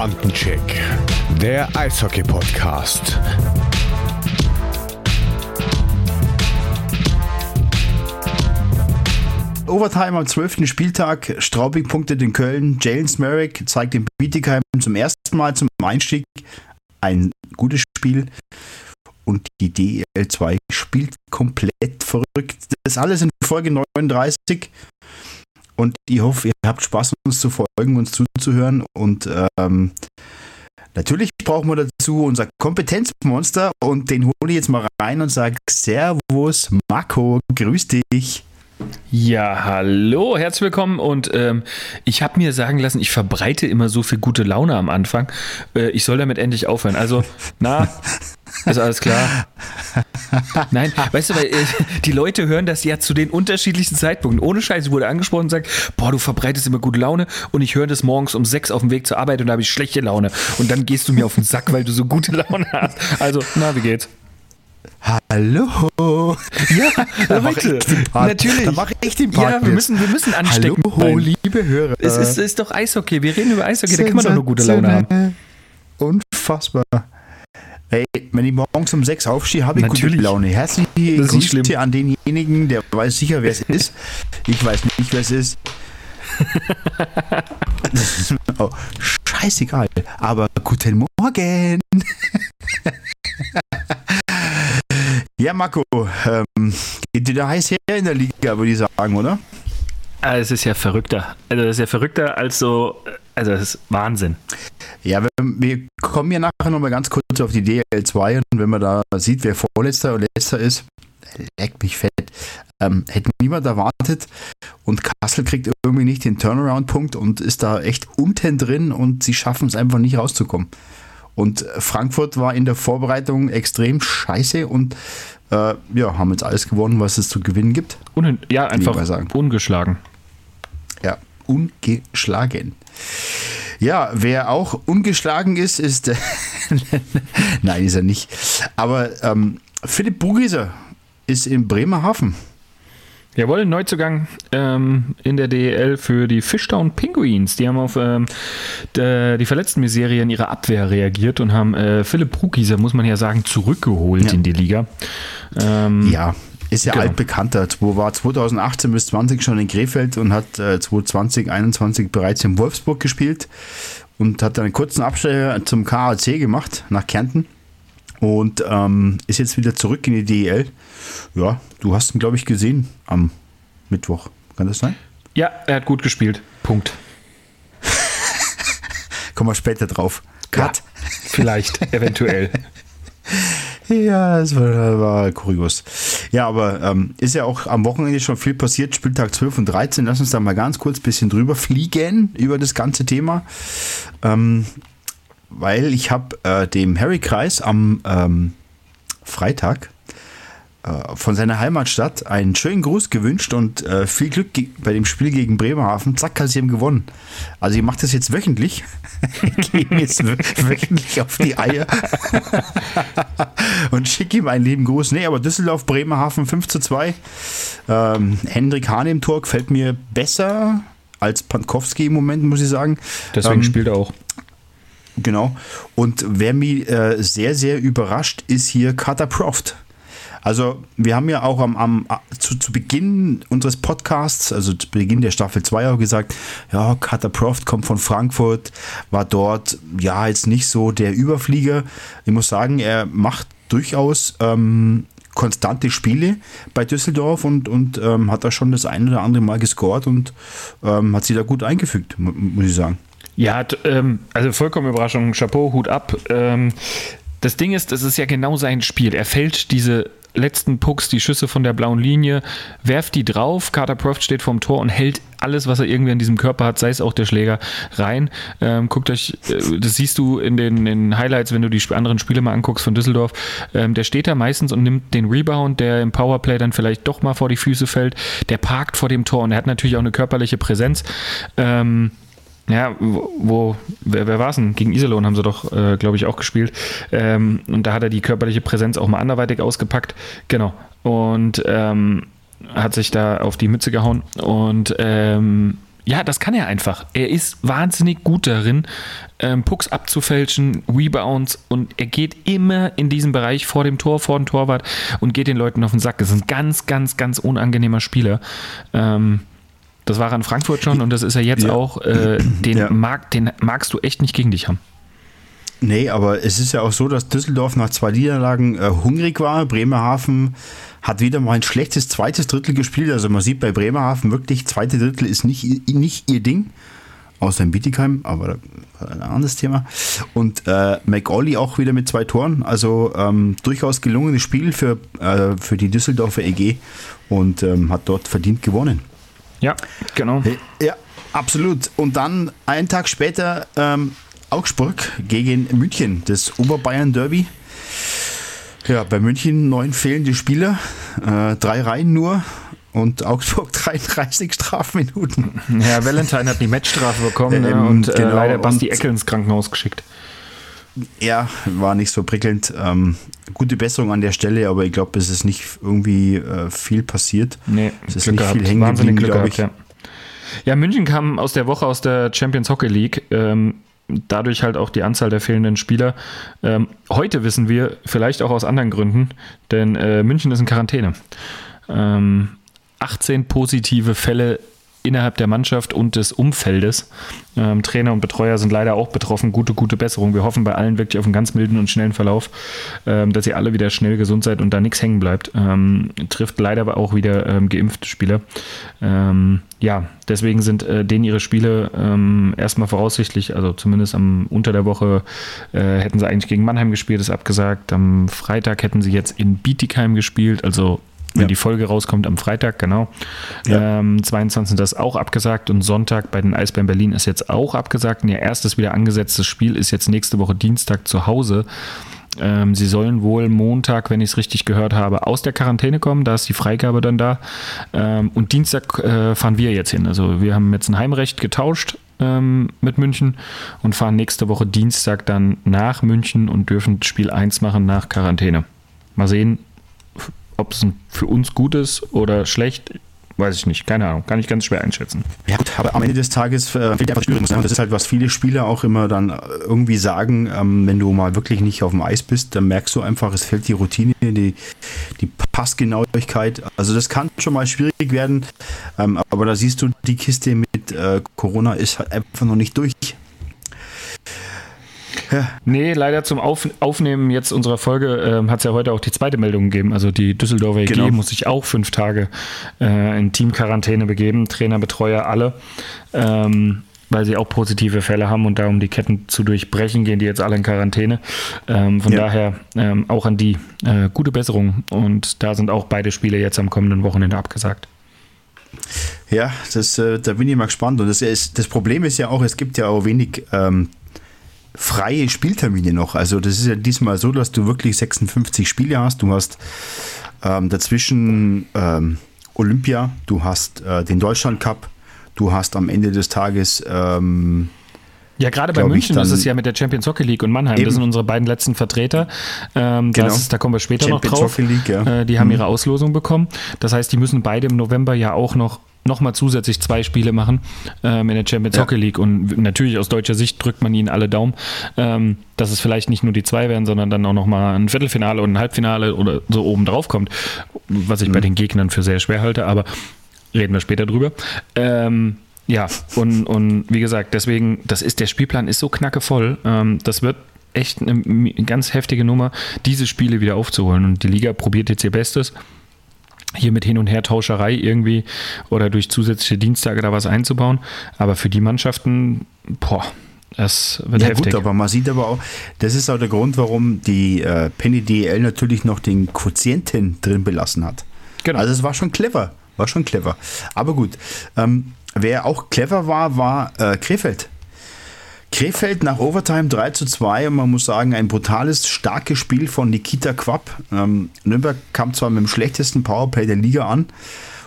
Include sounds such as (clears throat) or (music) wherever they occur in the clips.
Bandencheck, der Eishockey-Podcast. Overtime am 12. Spieltag. Straubing punktet in Köln. Jalen Smerrick zeigt den Bietigheim zum ersten Mal zum Einstieg ein gutes Spiel. Und die DL2 spielt komplett verrückt. Das alles in Folge 39. Und ich hoffe, ihr habt Spaß, uns zu folgen, uns zuzuhören. Und ähm, natürlich brauchen wir dazu unser Kompetenzmonster. Und den hole ich jetzt mal rein und sage: Servus, Marco, grüß dich. Ja, hallo, herzlich willkommen. Und ähm, ich habe mir sagen lassen, ich verbreite immer so viel gute Laune am Anfang. Äh, ich soll damit endlich aufhören. Also, na, (laughs) ist alles klar. (laughs) Nein, weißt du, weil äh, die Leute hören das ja zu den unterschiedlichsten Zeitpunkten. Ohne Scheiß wurde angesprochen und sagt, boah, du verbreitest immer gute Laune und ich höre das morgens um sechs auf dem Weg zur Arbeit und da habe ich schlechte Laune. Und dann gehst du mir auf den Sack, weil du so gute Laune hast. Also, na, wie geht's? Hallo. Ja, (laughs) da Leute, natürlich. Da mache ich den Part Ja, wir müssen, wir müssen anstecken. Hallo, liebe Hörer. Es ist, ist doch Eishockey. Wir reden über Eishockey. Da kann man doch nur gute Laune haben. Unfassbar. Ey, wenn ich morgens um sechs aufstehe, habe ich Natürlich. gute Laune. Herzliche. Grüße an denjenigen, der weiß sicher, wer es ist. Ich weiß nicht, wer es ist. (laughs) oh, scheißegal. Aber guten Morgen. (laughs) ja, Marco, ähm, geht wieder heiß her in der Liga, würde ich sagen, oder? Ah, Es ist ja verrückter. Also, das ist ja verrückter als so. Also, das ist Wahnsinn. Ja, wir, wir kommen ja nachher nochmal ganz kurz auf die DL2 und wenn man da sieht, wer Vorletzter und Letzter ist, leckt mich fett. Ähm, hätte niemand erwartet und Kassel kriegt irgendwie nicht den Turnaround-Punkt und ist da echt unten drin und sie schaffen es einfach nicht rauszukommen. Und Frankfurt war in der Vorbereitung extrem scheiße und äh, ja, haben jetzt alles gewonnen, was es zu gewinnen gibt. Un ja, einfach ungeschlagen. Ungeschlagen. Ja, wer auch ungeschlagen ist, ist. (laughs) Nein, ist er nicht. Aber ähm, Philipp Bugieser ist in Bremerhaven. Jawohl, Neuzugang ähm, in der DEL für die Fishtown Penguins. Die haben auf ähm, die verletzten Miserie in ihrer Abwehr reagiert und haben äh, Philipp Brugieser, muss man ja sagen, zurückgeholt Ja. in die Liga. Ähm, Ja, ist ja Genau. altbekannter. Wo war 2018 bis 20 schon in Krefeld und hat äh, 2020, 21 bereits in Wolfsburg gespielt und hat einen kurzen Abstecher zum KAC gemacht nach Kärnten und ähm, ist jetzt wieder zurück in die DEL. Ja, du hast ihn, glaube ich, gesehen am Mittwoch. Kann das sein? ja, er hat gut gespielt. Punkt. Kommen wir später drauf. Cut. Vielleicht, eventuell. (laughs) Ja, das war, war kurios. Ja, aber ähm, ist ja auch am Wochenende schon viel passiert. Spieltag 12 und 13. Lass uns da mal ganz kurz ein bisschen drüber fliegen über das ganze Thema. Ähm, weil ich habe äh, dem Harry Kreis am ähm, Freitag von seiner Heimatstadt einen schönen Gruß gewünscht und äh, viel Glück bei dem Spiel gegen Bremerhaven. Zack, sie haben gewonnen. Also ich mache das jetzt wöchentlich. (laughs) Ich gehe ihm jetzt wö- wöchentlich auf die Eier (laughs) und schicke ihm einen lieben Gruß. Nee, aber Düsseldorf, Bremerhaven 5 zu 2. Ähm, Hendrik Hahn im Tor gefällt mir besser als Pankowski im Moment, muss ich sagen. Deswegen Ähm, spielt er auch. Genau. Und wer mich äh, sehr, sehr überrascht, ist hier Carter Proft. Also, wir haben ja auch am, am zu, zu Beginn unseres Podcasts, also zu Beginn der Staffel 2 auch gesagt, ja, Carter Proft kommt von Frankfurt, war dort, ja, jetzt nicht so der Überflieger. Ich muss sagen, er macht durchaus ähm, konstante Spiele bei Düsseldorf und, und ähm, hat da schon das ein oder andere Mal gescored und ähm, hat sich da gut eingefügt, mu- muss ich sagen. Ja, ähm, also vollkommen Überraschung. Chapeau, Hut ab. Ähm, das Ding ist, das ist ja genau sein Spiel. Er fällt diese letzten Pucks, die Schüsse von der blauen Linie, werft die drauf. Carter Proft steht vorm Tor und hält alles, was er irgendwie an diesem Körper hat, sei es auch der Schläger, rein. Ähm, guckt euch, äh, das siehst du in den, in Highlights, wenn du die anderen Spiele mal anguckst von Düsseldorf. Ähm, der steht da meistens und nimmt den Rebound, der im Powerplay dann vielleicht doch mal vor die Füße fällt. Der parkt vor dem Tor und er hat natürlich auch eine körperliche Präsenz. Ähm, ja, wo, wer, wer war es denn? Gegen Iserlohn haben sie doch, äh, glaube ich, auch gespielt. Ähm, und da hat er die körperliche Präsenz auch mal anderweitig ausgepackt. Genau. Und ähm, hat sich da auf die Mütze gehauen. Und ähm, Ja, das kann er einfach. Er ist wahnsinnig gut darin, ähm, Pucks abzufälschen, Rebounds und er geht immer in diesem Bereich vor dem Tor, vor dem Torwart und geht den Leuten auf den Sack. Das ist ein ganz, ganz, ganz unangenehmer Spieler. Ähm, das war er in Frankfurt schon und das ist er jetzt ja. auch. Äh, (clears throat) den, ja. mag, den magst du echt nicht gegen dich haben. Nee, aber es ist ja auch so, dass Düsseldorf nach zwei Niederlagen äh, hungrig war. Bremerhaven hat wieder mal ein schlechtes zweites Drittel gespielt. Also man sieht bei Bremerhaven wirklich, zweite Drittel ist nicht, nicht ihr Ding. Außer in Bietigheim, aber ein anderes Thema. Und äh, McAuley auch wieder mit zwei Toren. Also ähm, durchaus gelungenes Spiel für, äh, für die Düsseldorfer EG und ähm, hat dort verdient gewonnen. Ja, genau. Ja, absolut. Und dann einen Tag später ähm, Augsburg gegen München, das Oberbayern Derby. Ja, bei München neun fehlende Spieler, äh, drei Reihen nur und Augsburg (laughs) 33 Strafminuten. Herr Valentine hat die Matchstrafe bekommen ähm, und äh, genau, leider Basti Eckel ins Krankenhaus geschickt. Ja, war nicht so prickelnd. Ähm, gute Besserung an der Stelle, aber ich glaube, es ist nicht irgendwie äh, viel passiert. Nee, es ist Glück nicht gehabt. viel hängen geblieben, glaube ich. Ja. ja. München kam aus der Woche aus der Champions Hockey League. Ähm, dadurch halt auch die Anzahl der fehlenden Spieler. Ähm, heute wissen wir, vielleicht auch aus anderen Gründen, denn äh, München ist in Quarantäne. Ähm, 18 positive Fälle innerhalb der Mannschaft und des Umfeldes. Ähm, Trainer und Betreuer sind leider auch betroffen. Gute, gute Besserung. Wir hoffen bei allen wirklich auf einen ganz milden und schnellen Verlauf, ähm, dass ihr alle wieder schnell gesund seid und da nichts hängen bleibt. Ähm, trifft leider aber auch wieder ähm, geimpfte Spieler. Ähm, ja, deswegen sind äh, denen ihre Spiele ähm, erstmal voraussichtlich, also zumindest am unter der Woche äh, hätten sie eigentlich gegen Mannheim gespielt, ist abgesagt. Am Freitag hätten sie jetzt in Bietigheim gespielt, also wenn ja. die Folge rauskommt am Freitag, genau. Ja. Ähm, 22. das auch abgesagt und Sonntag bei den Eisbären Berlin ist jetzt auch abgesagt. Und ihr erstes wieder angesetztes Spiel ist jetzt nächste Woche Dienstag zu Hause. Ähm, sie sollen wohl Montag, wenn ich es richtig gehört habe, aus der Quarantäne kommen. Da ist die Freigabe dann da. Ähm, und Dienstag äh, fahren wir jetzt hin. Also wir haben jetzt ein Heimrecht getauscht ähm, mit München und fahren nächste Woche Dienstag dann nach München und dürfen Spiel 1 machen nach Quarantäne. Mal sehen, ob es für uns gut ist oder schlecht, weiß ich nicht. Keine Ahnung. Kann ich ganz schwer einschätzen. Ja, gut, aber am Ende des Tages äh, fehlt einfach Spüren. Das ist halt, was viele Spieler auch immer dann irgendwie sagen, ähm, wenn du mal wirklich nicht auf dem Eis bist, dann merkst du einfach, es fehlt die Routine, die, die Passgenauigkeit. Also das kann schon mal schwierig werden, ähm, aber da siehst du, die Kiste mit äh, Corona ist halt einfach noch nicht durch. Ja. Nee, leider zum Auf Aufnehmen jetzt unserer Folge ähm, hat es ja heute auch die zweite Meldung gegeben. Also die Düsseldorfer EG genau. muss sich auch fünf Tage äh, in Teamquarantäne begeben, Trainer, Betreuer, alle. Ähm, weil sie auch positive Fälle haben und da um die Ketten zu durchbrechen, gehen die jetzt alle in Quarantäne. Ähm, von ja. daher ähm, auch an die äh, gute Besserung. Und da sind auch beide Spiele jetzt am kommenden Wochenende abgesagt. Ja, das, äh, da bin ich mal gespannt. Und das, ist, das Problem ist ja auch, es gibt ja auch wenig ähm, freie Spieltermine noch. Also das ist ja diesmal so, dass du wirklich 56 Spiele hast. Du hast ähm, dazwischen ähm, Olympia, du hast äh, den Deutschland Cup, du hast am Ende des Tages ähm, ja, gerade bei München ist es ja mit der Champions Hockey League und Mannheim. Eben. Das sind unsere beiden letzten Vertreter. Ähm, genau. ist, da kommen wir später Champions noch drauf. Hockey League, ja. äh, die haben mhm. ihre Auslosung bekommen. Das heißt, die müssen beide im November ja auch noch nochmal zusätzlich zwei Spiele machen ähm, in der Champions ja. Hockey League. Und natürlich aus deutscher Sicht drückt man ihnen alle Daumen, ähm, dass es vielleicht nicht nur die zwei werden, sondern dann auch nochmal ein Viertelfinale und ein Halbfinale oder so oben drauf kommt. Was ich mhm. bei den Gegnern für sehr schwer halte, aber reden wir später drüber. Ähm, ja, und, und wie gesagt, deswegen, das ist, der Spielplan ist so knackevoll. Ähm, das wird echt eine ganz heftige Nummer, diese Spiele wieder aufzuholen. Und die Liga probiert jetzt ihr Bestes hier mit Hin- und Her-Tauscherei irgendwie oder durch zusätzliche Dienstage da was einzubauen. Aber für die Mannschaften, boah, das wird ja, heftig. Gut, aber man sieht aber auch, das ist auch der Grund, warum die äh, Penny DL natürlich noch den Quotienten drin belassen hat. Genau. Also es war schon clever, war schon clever. Aber gut, ähm, wer auch clever war, war äh, Krefeld. Krefeld nach Overtime 3 zu 2 und man muss sagen, ein brutales, starkes Spiel von Nikita Quapp. Ähm, Nürnberg kam zwar mit dem schlechtesten Powerplay der Liga an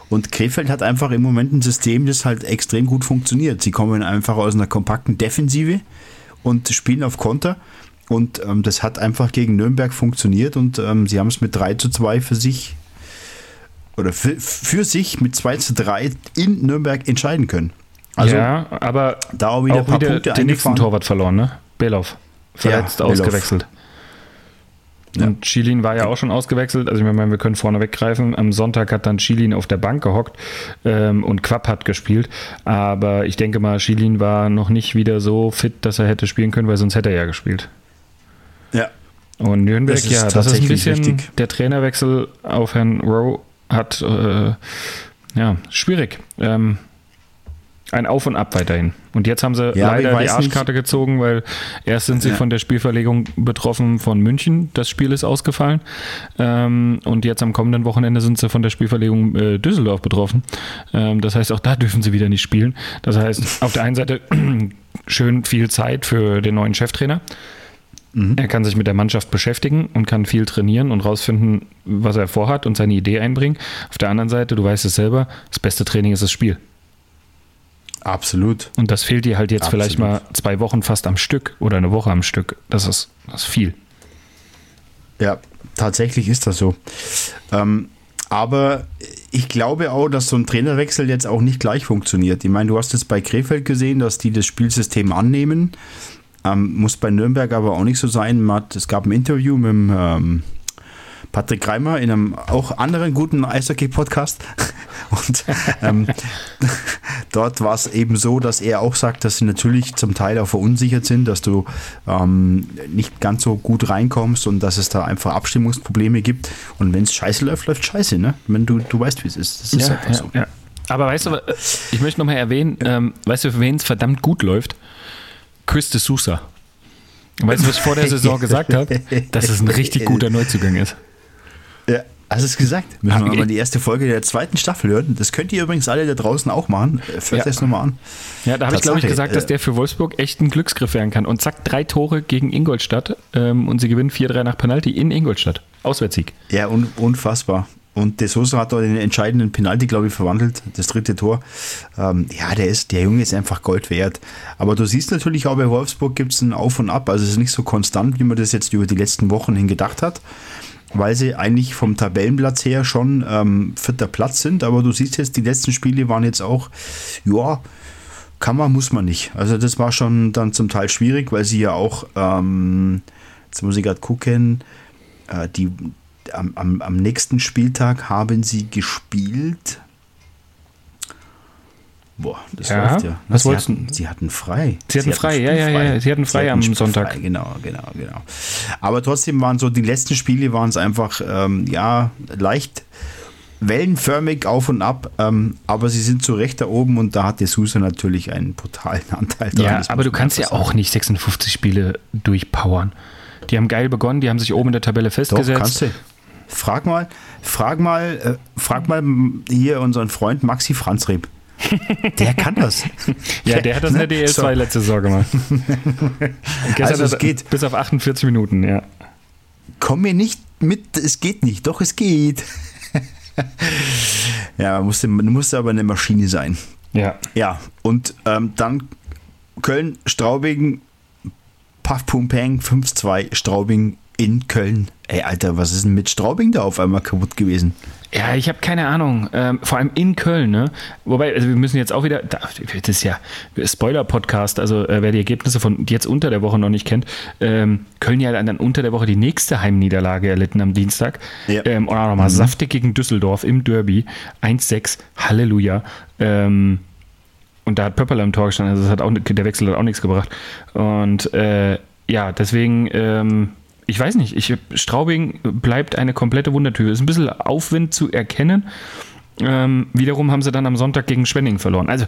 und Krefeld hat einfach im Moment ein System, das halt extrem gut funktioniert. Sie kommen einfach aus einer kompakten Defensive und spielen auf Konter und ähm, das hat einfach gegen Nürnberg funktioniert und ähm, sie haben es mit 3 zu 2 für sich oder für, für sich mit 2 zu 3 in Nürnberg entscheiden können. Also, ja, aber da auch wieder, auch wieder den nächsten Torwart verloren, ne? Belov. Verletzt, ja, ausgewechselt. Ja. Und Chilin war ja auch schon ausgewechselt. Also ich meine, wir können vorne weggreifen. Am Sonntag hat dann Chilin auf der Bank gehockt ähm, und Quapp hat gespielt. Aber ich denke mal, Chilin war noch nicht wieder so fit, dass er hätte spielen können, weil sonst hätte er ja gespielt. Ja. Und Nürnberg, das ja, das ist ein bisschen richtig. der Trainerwechsel auf Herrn Rowe hat äh, ja schwierig. Ähm, ein Auf und Ab weiterhin. Und jetzt haben sie ja, leider die Arschkarte nicht. gezogen, weil erst sind sie ja. von der Spielverlegung betroffen von München. Das Spiel ist ausgefallen. Ähm, und jetzt am kommenden Wochenende sind sie von der Spielverlegung äh, Düsseldorf betroffen. Ähm, das heißt, auch da dürfen sie wieder nicht spielen. Das heißt, auf der einen Seite (clears throat) schön viel Zeit für den neuen Cheftrainer. Mhm. Er kann sich mit der Mannschaft beschäftigen und kann viel trainieren und rausfinden, was er vorhat und seine Idee einbringen. Auf der anderen Seite, du weißt es selber, das beste Training ist das Spiel. Absolut. Und das fehlt dir halt jetzt Absolut. vielleicht mal zwei Wochen fast am Stück oder eine Woche am Stück. Das ist, das ist viel. Ja, tatsächlich ist das so. Ähm, aber ich glaube auch, dass so ein Trainerwechsel jetzt auch nicht gleich funktioniert. Ich meine, du hast es bei Krefeld gesehen, dass die das Spielsystem annehmen. Ähm, muss bei Nürnberg aber auch nicht so sein. Hat, es gab ein Interview mit dem ähm, Patrick Reimer in einem auch anderen guten Eishockey-Podcast. (laughs) Und ähm, (laughs) dort war es eben so, dass er auch sagt, dass sie natürlich zum Teil auch verunsichert sind, dass du ähm, nicht ganz so gut reinkommst und dass es da einfach Abstimmungsprobleme gibt. Und wenn es scheiße läuft, läuft scheiße, ne? Wenn du, du weißt, wie es ist. Das ist ja, einfach ja, so. Ja. Aber weißt du, ich möchte nochmal erwähnen, ähm, weißt du, für wen es verdammt gut läuft? Chris de Sousa. Weißt du, was ich vor der Saison (laughs) gesagt habe? Dass es ein richtig guter Neuzugang ist. Ja, hast es gesagt? Müssen wir mal die erste Folge der zweiten Staffel hören. Das könnt ihr übrigens alle da draußen auch machen. Hört ja. das nochmal an. Ja, da habe ich, glaube ich, gesagt, dass der für Wolfsburg echt ein Glücksgriff werden kann. Und zack, drei Tore gegen Ingolstadt. Ähm, und sie gewinnen 4-3 nach Penalty in Ingolstadt. Auswärtssieg. Ja, un unfassbar. Und De Sosa hat da den entscheidenden Penalty, glaube ich, verwandelt, das dritte Tor. Ähm, ja, der ist, der Junge ist einfach Gold wert. Aber du siehst natürlich auch bei Wolfsburg gibt es ein Auf und Ab. Also es ist nicht so konstant, wie man das jetzt über die letzten Wochen hin gedacht hat weil sie eigentlich vom Tabellenplatz her schon ähm, vierter Platz sind. Aber du siehst jetzt, die letzten Spiele waren jetzt auch, ja, kann man, muss man nicht. Also das war schon dann zum Teil schwierig, weil sie ja auch, ähm, jetzt muss ich gerade gucken, äh, die, am, am, am nächsten Spieltag haben sie gespielt. Boah, das ja, läuft ja. Was sie, hatten, sie hatten frei. Sie hatten, sie frei, ja, ja, ja. Sie hatten frei sie am Sonntag. Frei. Genau, genau, genau. Aber trotzdem waren so, die letzten Spiele waren es einfach, ähm, ja, leicht wellenförmig auf und ab, ähm, aber sie sind zu Recht da oben und da hat der Susa natürlich einen brutalen (laughs) Anteil dran. Ja, aber du kannst ja auch nicht 56 Spiele durchpowern. Die haben geil begonnen, die haben sich oben in der Tabelle festgesetzt. Doch, kannst du. Frag mal, frag mal, äh, frag mal hier unseren Freund Maxi Franzreb. Der kann das. (laughs) ja, der hat das in der DL2 so. letzte Saison gemacht. (laughs) also es geht. Bis auf 48 Minuten, ja. Komm mir nicht mit, es geht nicht. Doch, es geht. (laughs) ja, man musste, man musste aber eine Maschine sein. Ja. Ja, und ähm, dann Köln, Straubing, Puff Pum Peng, 5-2, Straubing in Köln. Ey, Alter, was ist denn mit Straubing da auf einmal kaputt gewesen? Ja, ich habe keine Ahnung. Ähm, vor allem in Köln, ne? Wobei, also wir müssen jetzt auch wieder, das ist ja Spoiler-Podcast, also äh, wer die Ergebnisse von jetzt unter der Woche noch nicht kennt, ähm, Köln ja dann unter der Woche die nächste Heimniederlage erlitten am Dienstag. Ja. Ähm, und auch nochmal mhm. saftig gegen Düsseldorf im Derby. 1-6, Halleluja. Ähm, und da hat Pöpperl im Tor gestanden, also das hat auch, der Wechsel hat auch nichts gebracht. Und äh, ja, deswegen ähm, ich weiß nicht, ich, Straubing bleibt eine komplette Wundertür. Ist ein bisschen Aufwind zu erkennen. Ähm, wiederum haben sie dann am Sonntag gegen Schwenning verloren. Also,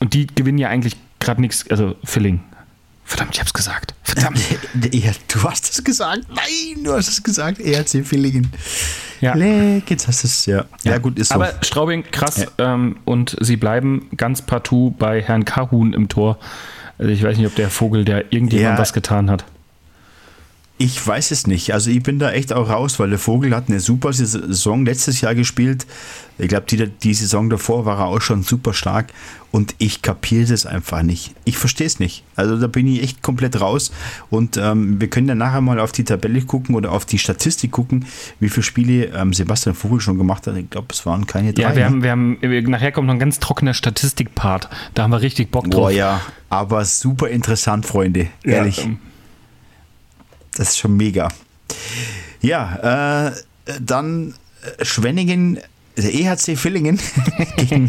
und die gewinnen ja eigentlich gerade nichts, also Filling. Verdammt, ich hab's gesagt. Verdammt. (laughs) Ja, du hast es gesagt. Nein, du hast es gesagt. ERC Villingen. Ja. Leck, jetzt hast du es, ja. ja. Ja, gut, ist so. Aber Straubing, krass. Ja. Ähm, und sie bleiben ganz partout bei Herrn Kahun im Tor. Also ich weiß nicht, ob der Vogel, der irgendjemand ja. was getan hat. Ich weiß es nicht. Also ich bin da echt auch raus, weil der Vogel hat eine super Saison letztes Jahr gespielt. Ich glaube, die, die Saison davor war er auch schon super stark und ich kapiere das einfach nicht. Ich verstehe es nicht. Also da bin ich echt komplett raus und ähm, wir können ja nachher mal auf die Tabelle gucken oder auf die Statistik gucken, wie viele Spiele ähm, Sebastian Vogel schon gemacht hat. Ich glaube, es waren keine drei. Ja, wir, ne? haben, wir haben, nachher kommt noch ein ganz trockener Statistikpart. Da haben wir richtig Bock drauf. Boah, ja, aber super interessant, Freunde. Ehrlich. Ja, ähm, das ist schon mega. Ja, äh, dann Schwenningen, der EHC Villingen (laughs) gegen,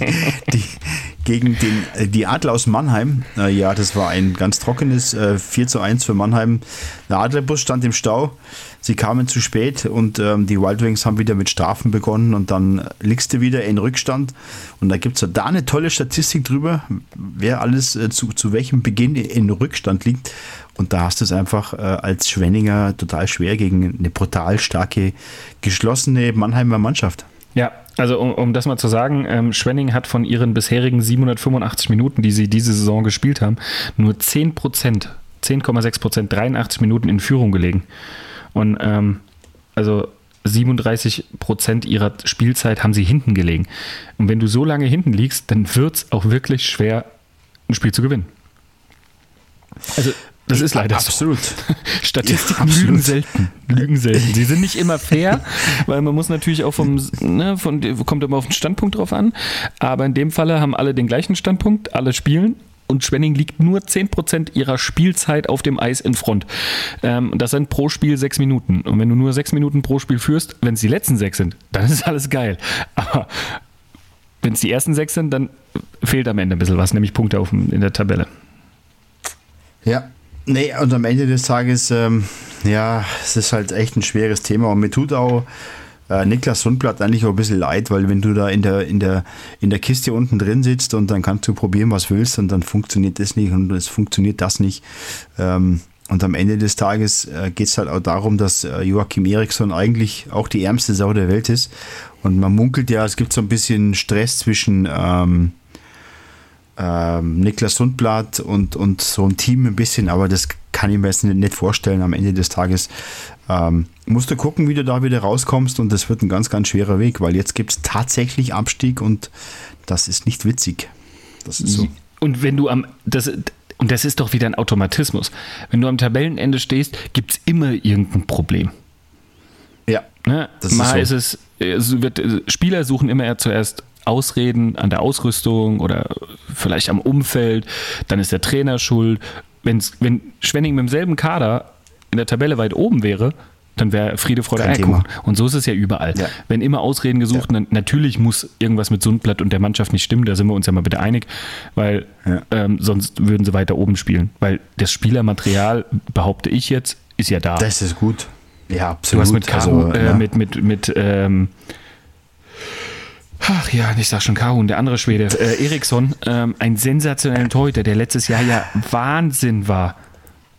die, gegen den, äh, die Adler aus Mannheim. Äh, ja, das war ein ganz trockenes äh, 4 zu 1 für Mannheim. Der Adlerbus stand im Stau. Sie kamen zu spät und ähm, die Wild Wings haben wieder mit Strafen begonnen und dann liegst du wieder in Rückstand. Und da gibt es da eine tolle Statistik drüber, wer alles äh, zu, zu welchem Beginn in Rückstand liegt. Und da hast du es einfach äh, als Schwenninger total schwer gegen eine brutal starke, geschlossene Mannheimer Mannschaft. Ja, also um, um das mal zu sagen, ähm, Schwenning hat von ihren bisherigen 785 Minuten, die sie diese Saison gespielt haben, nur 10 Prozent, 10,6 Prozent, 83 Minuten in Führung gelegen. Und ähm, also 37 Prozent ihrer Spielzeit haben sie hinten gelegen. Und wenn du so lange hinten liegst, dann wird es auch wirklich schwer, ein Spiel zu gewinnen. Also das ist leider absolut. So. Statistiken ja, lügen selten. Lügen selten. Sie sind nicht immer fair, (laughs) weil man muss natürlich auch vom, ne, von, kommt immer auf den Standpunkt drauf an. Aber in dem Falle haben alle den gleichen Standpunkt, alle spielen und Schwenning liegt nur 10% ihrer Spielzeit auf dem Eis in Front. Ähm, das sind pro Spiel sechs Minuten. Und wenn du nur sechs Minuten pro Spiel führst, wenn es die letzten sechs sind, dann ist alles geil. Aber wenn es die ersten sechs sind, dann fehlt am Ende ein bisschen was, nämlich Punkte auf, in der Tabelle. Ja, Nee, und am Ende des Tages, ähm, ja, es ist halt echt ein schweres Thema. Und mir tut auch äh, Niklas Sundblatt eigentlich auch ein bisschen leid, weil wenn du da in der, in, der, in der Kiste unten drin sitzt und dann kannst du probieren, was willst, und dann funktioniert das nicht und es funktioniert das nicht. Ähm, und am Ende des Tages äh, geht es halt auch darum, dass äh, Joachim Eriksson eigentlich auch die ärmste Sau der Welt ist. Und man munkelt ja, es gibt so ein bisschen Stress zwischen ähm, ähm, Niklas Sundblatt und, und so ein Team ein bisschen, aber das kann ich mir jetzt nicht vorstellen am Ende des Tages. Ähm, musst du gucken, wie du da wieder rauskommst und das wird ein ganz, ganz schwerer Weg, weil jetzt gibt es tatsächlich Abstieg und das ist nicht witzig. Das ist so. Und wenn du am, das, und das ist doch wieder ein Automatismus. Wenn du am Tabellenende stehst, gibt es immer irgendein Problem. Ja. Ne? Mal ist, so. ist es, es wird, Spieler suchen immer zuerst Ausreden an der Ausrüstung oder vielleicht am Umfeld, dann ist der Trainer schuld. Wenn's, wenn Schwenning mit demselben Kader in der Tabelle weit oben wäre, dann wäre Friede, Freude, Eierkuchen. Und so ist es ja überall. Ja. Wenn immer Ausreden gesucht, ja. dann natürlich muss irgendwas mit Sundblatt und der Mannschaft nicht stimmen, da sind wir uns ja mal bitte einig, weil ja. ähm, sonst würden sie weiter oben spielen. Weil das Spielermaterial, behaupte ich jetzt, ist ja da. Das ist gut. Ja, absolut. Du hast mit, Caro, also, äh, mit, mit, mit ähm, Ach ja, ich sag schon Kahun, der andere Schwede, äh, Eriksson, ähm, ein sensationeller Torhüter, der letztes Jahr ja Wahnsinn war.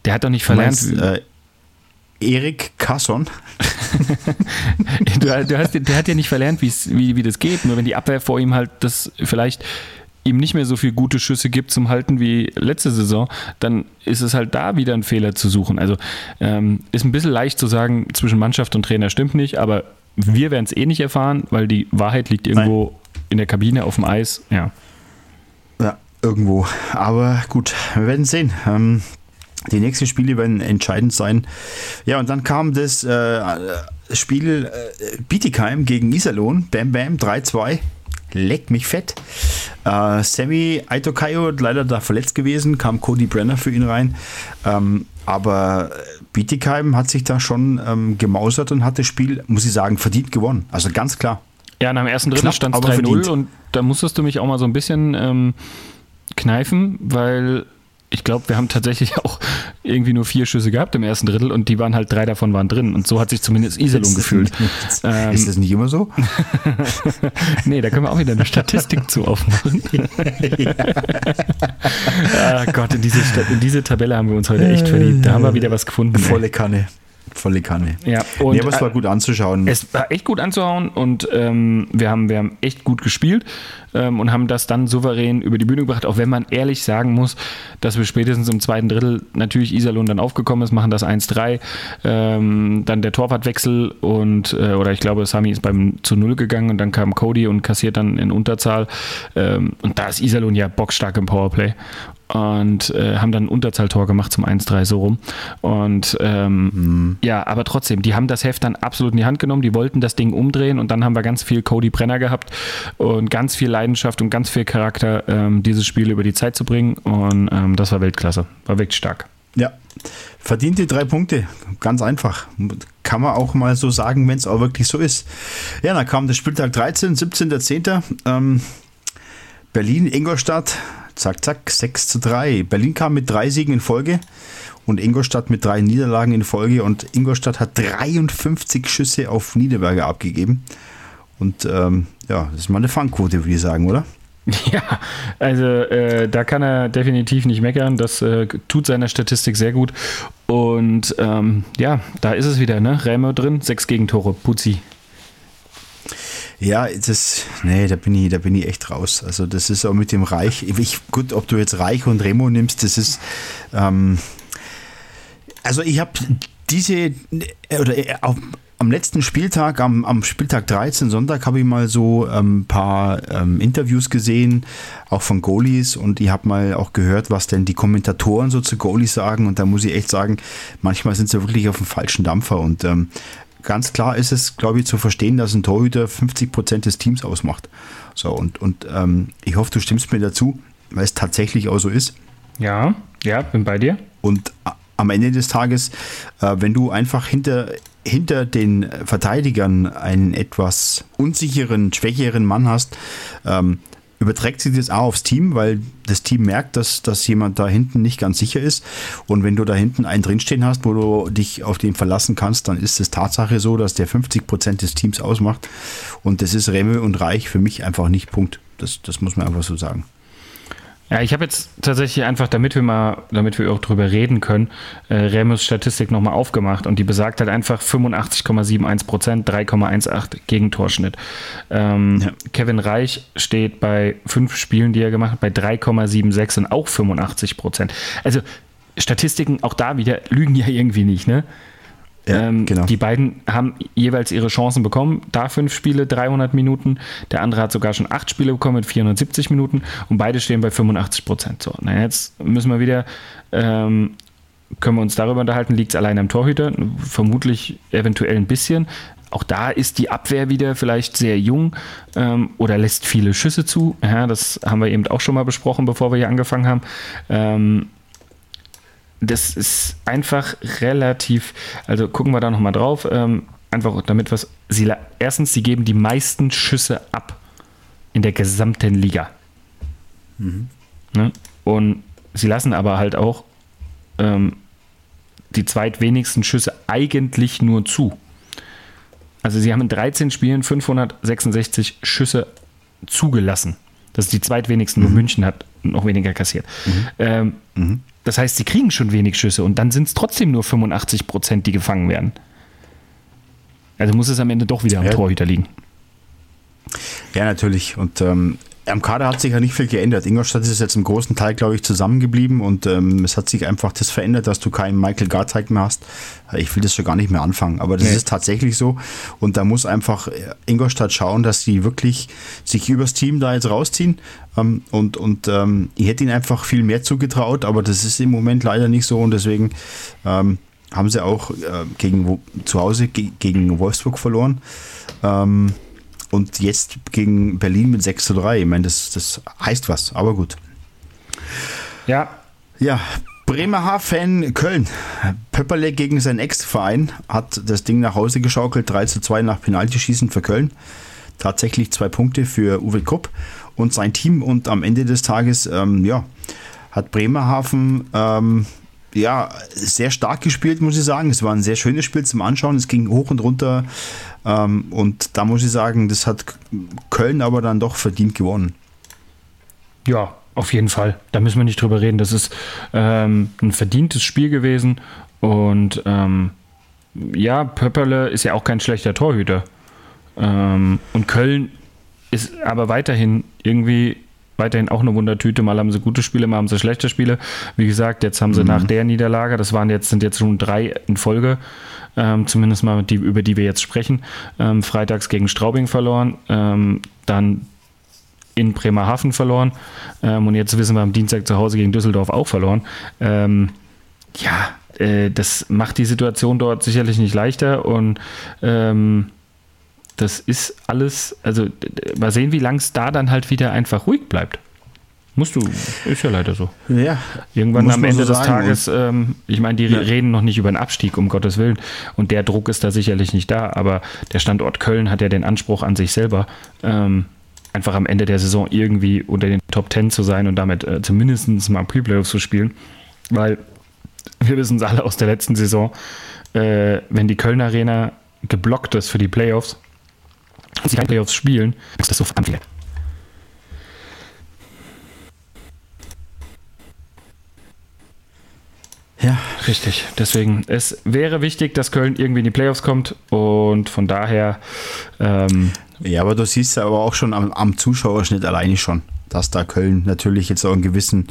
Der hat doch nicht verlernt. Meinst, äh, Erik Kasson. (laughs) du, du hast, der hat ja nicht verlernt, wie, wie das geht. Nur wenn die Abwehr vor ihm halt das vielleicht ihm nicht mehr so viele gute Schüsse gibt zum Halten wie letzte Saison, dann ist es halt da wieder ein Fehler zu suchen. Also ähm, ist ein bisschen leicht zu sagen, zwischen Mannschaft und Trainer stimmt nicht, aber wir werden es eh nicht erfahren, weil die Wahrheit liegt irgendwo Nein. in der Kabine auf dem Eis. Ja. Ja, irgendwo. Aber gut, wir werden sehen. Ähm, die nächsten Spiele werden entscheidend sein. Ja, und dann kam das äh, Spiel äh, Bietigheim gegen Iserlohn. Bam Bam 3-2. Leck mich fett. Äh, Sammy Aitokayo leider da verletzt gewesen, kam Cody Brenner für ihn rein. Ähm, aber Bietigheim hat sich da schon ähm, gemausert und hat das Spiel, muss ich sagen, verdient gewonnen. Also ganz klar. Ja, nach dem ersten Drittel stand es 3-0 und da musstest du mich auch mal so ein bisschen ähm, kneifen, weil ich glaube, wir haben tatsächlich (laughs) auch irgendwie nur vier Schüsse gehabt im ersten Drittel und die waren halt drei davon waren drin. Und so hat sich zumindest Iserlohn gefühlt. Ist, ähm, ist das nicht immer so? (laughs) nee, da können wir auch wieder eine Statistik zu aufmachen. (laughs) ah Gott, in diese, in diese Tabelle haben wir uns heute echt verdient. Da haben wir wieder was gefunden. Volle Kanne. Volle Kanne. Ja, und nee, aber es war gut anzuschauen. Es war echt gut anzuhauen und ähm, wir, haben, wir haben echt gut gespielt ähm, und haben das dann souverän über die Bühne gebracht, auch wenn man ehrlich sagen muss, dass wir spätestens im zweiten Drittel natürlich Iserlohn dann aufgekommen ist, machen das 1-3, ähm, dann der Torwartwechsel und, äh, oder ich glaube, Sami ist beim zu Null gegangen und dann kam Cody und kassiert dann in Unterzahl ähm, und da ist Iserlohn ja bockstark im Powerplay und äh, haben dann ein Unterzahltor gemacht zum 1-3 so rum. Und ähm, mhm. ja, aber trotzdem, die haben das Heft dann absolut in die Hand genommen, die wollten das Ding umdrehen und dann haben wir ganz viel Cody Brenner gehabt und ganz viel Leidenschaft und ganz viel Charakter, ähm, dieses Spiel über die Zeit zu bringen. Und ähm, das war Weltklasse, war wirklich stark. Ja, verdient die drei Punkte, ganz einfach. Kann man auch mal so sagen, wenn es auch wirklich so ist. Ja, dann kam der Spieltag 13, 17.10. Ähm, Berlin, Ingolstadt, Zack, zack, 6 zu 3. Berlin kam mit drei Siegen in Folge und Ingolstadt mit drei Niederlagen in Folge und Ingolstadt hat 53 Schüsse auf Niederberger abgegeben. Und ähm, ja, das ist mal eine Fangquote, würde ich sagen, oder? (laughs) Ja, also äh, da kann er definitiv nicht meckern. Das äh, tut seiner Statistik sehr gut. Und ähm, ja, da ist es wieder, ne? Räme drin, sechs Gegentore, Putzi. Ja, das, nee, da bin ich, da bin ich echt raus. Also das ist auch mit dem Reich. Ich, gut, ob du jetzt Reich und Remo nimmst, das ist, ähm, also ich habe diese, oder äh, auch am letzten Spieltag, am, am Spieltag 13, Sonntag, habe ich mal so ein ähm, paar ähm, Interviews gesehen, auch von Goalies und ich habe mal auch gehört, was denn die Kommentatoren so zu Goalies sagen und da muss ich echt sagen, manchmal sind sie wirklich auf dem falschen Dampfer und ähm, ganz klar ist es, glaube ich, zu verstehen, dass ein Torhüter 50 Prozent des Teams ausmacht. So, und, und ähm, ich hoffe, du stimmst mir dazu, weil es tatsächlich auch so ist. Ja, ja, bin bei dir. Und am Ende des Tages, äh, wenn du einfach hinter, hinter den Verteidigern einen etwas unsicheren, schwächeren Mann hast, ähm, überträgt sich das auch aufs Team, weil das Team merkt, dass, dass jemand da hinten nicht ganz sicher ist. Und wenn du da hinten einen drinstehen hast, wo du dich auf den verlassen kannst, dann ist es Tatsache so, dass der 50 Prozent des Teams ausmacht. Und das ist Remme und Reich für mich einfach nicht Punkt. Das, das muss man einfach so sagen. Ja, ich habe jetzt tatsächlich einfach, damit wir mal, damit wir auch drüber reden können, äh, Remus Statistik nochmal aufgemacht und die besagt halt einfach 85,71 Prozent, 3,18 Gegentorschnitt. Ähm, ja. Kevin Reich steht bei fünf Spielen, die er gemacht hat, bei 3,76 und auch 85 Prozent. Also Statistiken auch da wieder lügen ja irgendwie nicht, ne? Ja, ähm, genau. Die beiden haben jeweils ihre Chancen bekommen. Da fünf Spiele, 300 Minuten. Der andere hat sogar schon acht Spiele bekommen mit 470 Minuten und beide stehen bei 85 Prozent. So, na jetzt müssen wir wieder, ähm, können wir uns darüber unterhalten, liegt es allein am Torhüter? Vermutlich eventuell ein bisschen. Auch da ist die Abwehr wieder vielleicht sehr jung ähm, oder lässt viele Schüsse zu. Ja, das haben wir eben auch schon mal besprochen, bevor wir hier angefangen haben. Das ist einfach relativ, also gucken wir da nochmal drauf, ähm, einfach damit was, sie, erstens, sie geben die meisten Schüsse ab in der gesamten Liga. Mhm. Ne? Und sie lassen aber halt auch ähm, die zweitwenigsten Schüsse eigentlich nur zu. Also sie haben in 13 Spielen 566 Schüsse zugelassen. Das ist die zweitwenigsten, nur mhm. München hat noch weniger kassiert. Mhm. Ähm, mhm. Das heißt, sie kriegen schon wenig Schüsse und dann sind es trotzdem nur 85 Prozent, die gefangen werden. Also muss es am Ende doch wieder am ja. Torhüter liegen. Ja, natürlich. Und ähm, am Kader hat sich ja nicht viel geändert. Ingolstadt ist jetzt im großen Teil, glaube ich, zusammengeblieben und ähm, es hat sich einfach das verändert, dass du keinen Michael Garteig mehr hast. Ich will das schon gar nicht mehr anfangen, aber das nee. ist tatsächlich so. Und da muss einfach Ingolstadt schauen, dass sie wirklich sich übers Team da jetzt rausziehen. Ähm, und und ähm, ich hätte ihnen einfach viel mehr zugetraut, aber das ist im Moment leider nicht so und deswegen ähm, haben sie auch äh, gegen zu Hause ge gegen Wolfsburg verloren. Ähm, und jetzt gegen Berlin mit 6 zu 3. Ich meine, das, das heißt was, aber gut. Ja. Ja, Bremerhaven Köln. Pöpperle gegen seinen Ex-Verein hat das Ding nach Hause geschaukelt. 3 zu 2 nach Penaltyschießen für Köln. Tatsächlich zwei Punkte für Uwe Krupp und sein Team. Und am Ende des Tages, ähm, ja, hat Bremerhaven ähm, ja, sehr stark gespielt, muss ich sagen. Es war ein sehr schönes Spiel zum Anschauen. Es ging hoch und runter. Ähm, und da muss ich sagen, das hat Köln aber dann doch verdient gewonnen. Ja, auf jeden Fall. Da müssen wir nicht drüber reden. Das ist ähm, ein verdientes Spiel gewesen. Und ähm, ja, Pöpperle ist ja auch kein schlechter Torhüter. Ähm, und Köln ist aber weiterhin irgendwie weiterhin auch eine Wundertüte. Mal haben sie gute Spiele, mal haben sie schlechte Spiele. Wie gesagt, jetzt haben sie mhm. nach der Niederlage, das waren jetzt, sind jetzt schon drei in Folge, ähm, zumindest mal die, über die wir jetzt sprechen, ähm, freitags gegen Straubing verloren, ähm, dann in Bremerhaven verloren ähm, und jetzt wissen wir am Dienstag zu Hause gegen Düsseldorf auch verloren. Ähm, ja, äh, das macht die Situation dort sicherlich nicht leichter und ähm, das ist alles, also mal sehen, wie lang es da dann halt wieder einfach ruhig bleibt. Musst du, ist ja leider so. Ja. Irgendwann am Ende so des Tages, ähm, ich meine, die ja. reden noch nicht über einen Abstieg, um Gottes Willen. Und der Druck ist da sicherlich nicht da, aber der Standort Köln hat ja den Anspruch an sich selber, ähm, einfach am Ende der Saison irgendwie unter den Top Ten zu sein und damit äh, zumindest mal Pre-Playoffs zu spielen. Weil wir wissen es alle aus der letzten Saison, äh, wenn die Köln Arena geblockt ist für die Playoffs, und sie keine Playoffs spielen, ist das so verdammt viel. Ja, richtig. Deswegen, es wäre wichtig, dass Köln irgendwie in die Playoffs kommt und von daher. Ähm, ja, aber du siehst ja aber auch schon am, am, Zuschauerschnitt alleine schon, dass da Köln natürlich jetzt auch einen gewissen,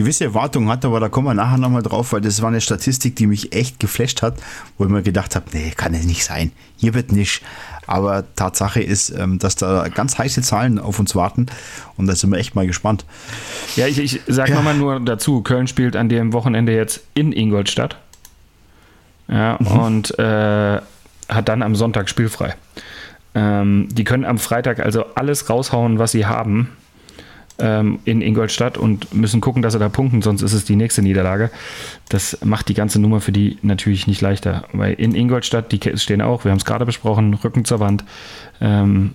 gewisse Erwartungen hat, aber da kommen wir nachher nochmal drauf, weil das war eine Statistik, die mich echt geflasht hat, wo ich mir gedacht habe, nee, kann es nicht sein. Hier wird nicht. Aber Tatsache ist, ähm, dass da ganz heiße Zahlen auf uns warten und da sind wir echt mal gespannt. Ja, ich, ich sage ja. nochmal nur dazu, Köln spielt an dem Wochenende jetzt in Ingolstadt. Ja, mhm. und äh, hat dann am Sonntag spielfrei. Ähm, die können am Freitag also alles raushauen, was sie haben ähm, in Ingolstadt und müssen gucken, dass sie da punkten, sonst ist es die nächste Niederlage. Das macht die ganze Nummer für die natürlich nicht leichter. Weil in Ingolstadt, die stehen auch, wir haben es gerade besprochen, Rücken zur Wand, ähm,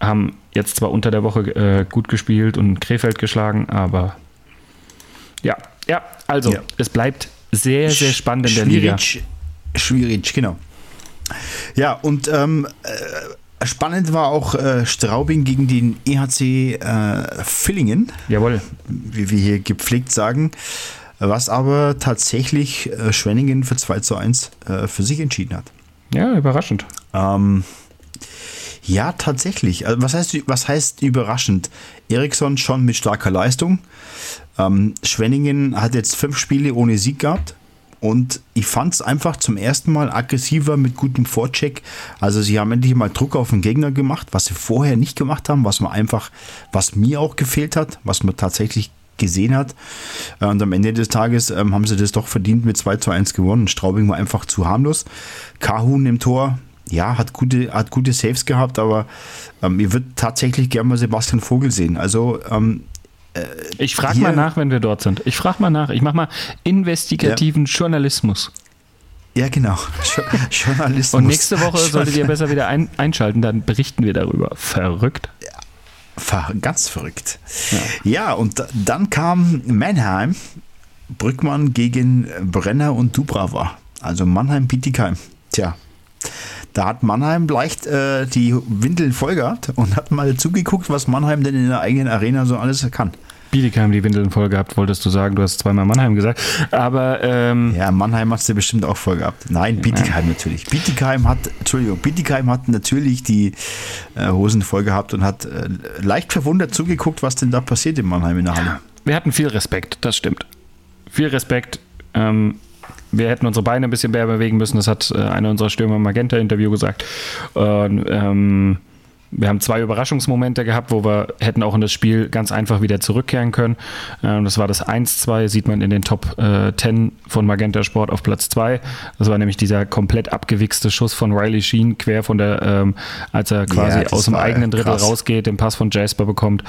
haben jetzt zwar unter der Woche äh, gut gespielt und Krefeld geschlagen, aber ja, ja, also ja. es bleibt sehr, sehr spannend in der Liga. Schwierig, genau. Ja, und ähm, äh, Spannend war auch äh, Straubing gegen den EHC äh, Villingen. Jawohl. Wie wir hier gepflegt sagen. Was aber tatsächlich äh, Schwenningen für 2 zu 1 äh, für sich entschieden hat. Ja, überraschend. Ähm, ja, tatsächlich. Also was, heißt, was heißt überraschend? Eriksson schon mit starker Leistung. Ähm, Schwenningen hat jetzt fünf Spiele ohne Sieg gehabt. Und ich fand es einfach zum ersten Mal aggressiver mit gutem Vorcheck. Also sie haben endlich mal Druck auf den Gegner gemacht, was sie vorher nicht gemacht haben, was man einfach, was mir auch gefehlt hat, was man tatsächlich gesehen hat. Äh, und am Ende des Tages ähm, haben sie das doch verdient mit 2 zu 1 gewonnen. Straubing war einfach zu harmlos. Kahun im Tor, ja, hat gute, hat gute Saves gehabt, aber ähm, ihr würdet tatsächlich gerne mal Sebastian Vogel sehen. Also ähm, äh, ich frage mal nach, wenn wir dort sind. Ich frage mal nach. Ich mache mal investigativen ja. Journalismus. Ja, genau. (laughs) Journalismus. Und nächste Woche solltet ihr besser wieder ein, einschalten, dann berichten wir darüber. Verrückt. Ja, ganz verrückt. Ja. ja, und dann kam Mannheim, Brückmann gegen Brenner und Dubrava. Also Mannheim-Bietigheim. Tja, da hat Mannheim leicht äh, die Windeln voll gehabt und hat mal zugeguckt, was Mannheim denn in der eigenen Arena so alles kann. Bietigheim die Windeln voll gehabt, wolltest du sagen. Du hast zweimal Mannheim gesagt. Aber. Ähm ja, Mannheim hast du bestimmt auch voll gehabt. Nein, Bietigheim ja. natürlich. Bietigheim hat, Entschuldigung, Bietigheim hat natürlich die äh, Hosen voll gehabt und hat äh, leicht verwundert zugeguckt, was denn da passiert in Mannheim in der Halle. Wir hatten viel Respekt, das stimmt. Viel Respekt. Ähm, wir hätten unsere Beine ein bisschen mehr bewegen müssen. Das hat äh, einer unserer Stürmer im Magenta-Interview gesagt. Und, ähm, wir haben zwei Überraschungsmomente gehabt, wo wir hätten auch in das Spiel ganz einfach wieder zurückkehren können. Ähm, das war das 1-2, sieht man in den Top äh, 10 von Magenta Sport auf Platz 2. Das war nämlich dieser komplett abgewichste Schuss von Riley Sheen, quer von der, ähm, als er quasi ja, aus dem eigenen Drittel krass. rausgeht, den Pass von Jasper bekommt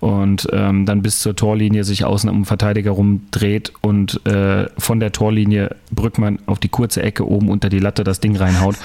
und ähm, dann bis zur Torlinie sich außen um den Verteidiger rumdreht und äh, von der Torlinie Brückmann auf die kurze Ecke oben unter die Latte das Ding reinhaut.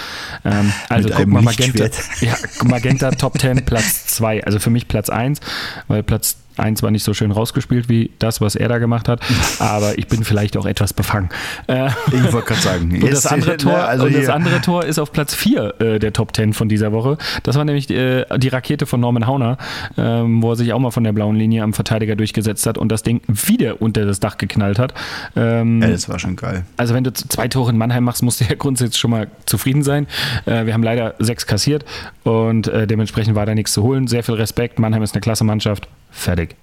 Ähm, also guck mal, Magenta, (laughs) ja, Magenta Top (laughs) 10, Platz 2. Also für mich Platz 1, weil Platz Eins war nicht so schön rausgespielt wie das, was er da gemacht hat, (laughs) aber ich bin vielleicht auch etwas befangen. Äh, ich wollte gerade sagen. (laughs) Und, das andere, Tor, also und das andere Tor ist auf Platz 4 äh, der Top 10 von dieser Woche. Das war nämlich äh, die Rakete von Norman Hauner, ähm, wo er sich auch mal von der blauen Linie am Verteidiger durchgesetzt hat und das Ding wieder unter das Dach geknallt hat. Ähm, ja, das war schon geil. Also wenn du zwei Tore in Mannheim machst, musst du (laughs) ja grundsätzlich schon mal zufrieden sein. Äh, wir haben leider sechs kassiert und äh, dementsprechend war da nichts zu holen. Sehr viel Respekt. Mannheim ist eine klasse Mannschaft. Fertig.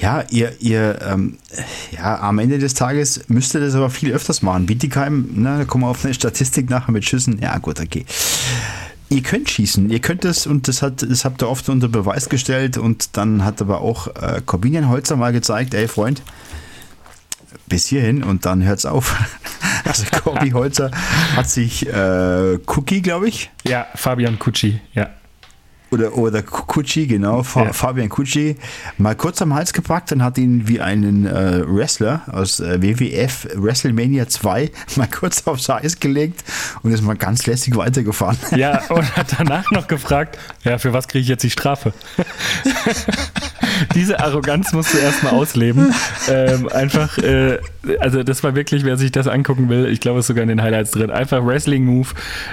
Ja, ihr, ihr ähm, ja, am Ende des Tages müsst ihr das aber viel öfters machen. Bietigheim, ne, da kommen wir auf eine Statistik nachher mit Schüssen. Ja, gut, okay. Ihr könnt schießen, ihr könnt es und das, hat, das habt ihr oft unter Beweis gestellt und dann hat aber auch äh, Corbinian Holzer mal gezeigt, ey Freund, bis hierhin und dann hört's auf. (laughs) Also Corby Holzer hat sich äh, Cookie, glaube ich. Ja, Fabian Kutschi, ja oder, oder Kutschi, genau, ja. Fabian Kutschi, mal kurz am Hals gepackt und hat ihn wie einen äh, Wrestler aus äh, WWF WrestleMania 2 (laughs) mal kurz aufs Eis gelegt und ist mal ganz lässig weitergefahren. Ja, (laughs) und hat danach noch gefragt, ja, für was kriege ich jetzt die Strafe? (laughs) Diese Arroganz musst du erstmal ausleben. Ähm, einfach, äh, also das war wirklich, wer sich das angucken will, ich glaube, es ist sogar in den Highlights drin. Einfach Wrestling-Move.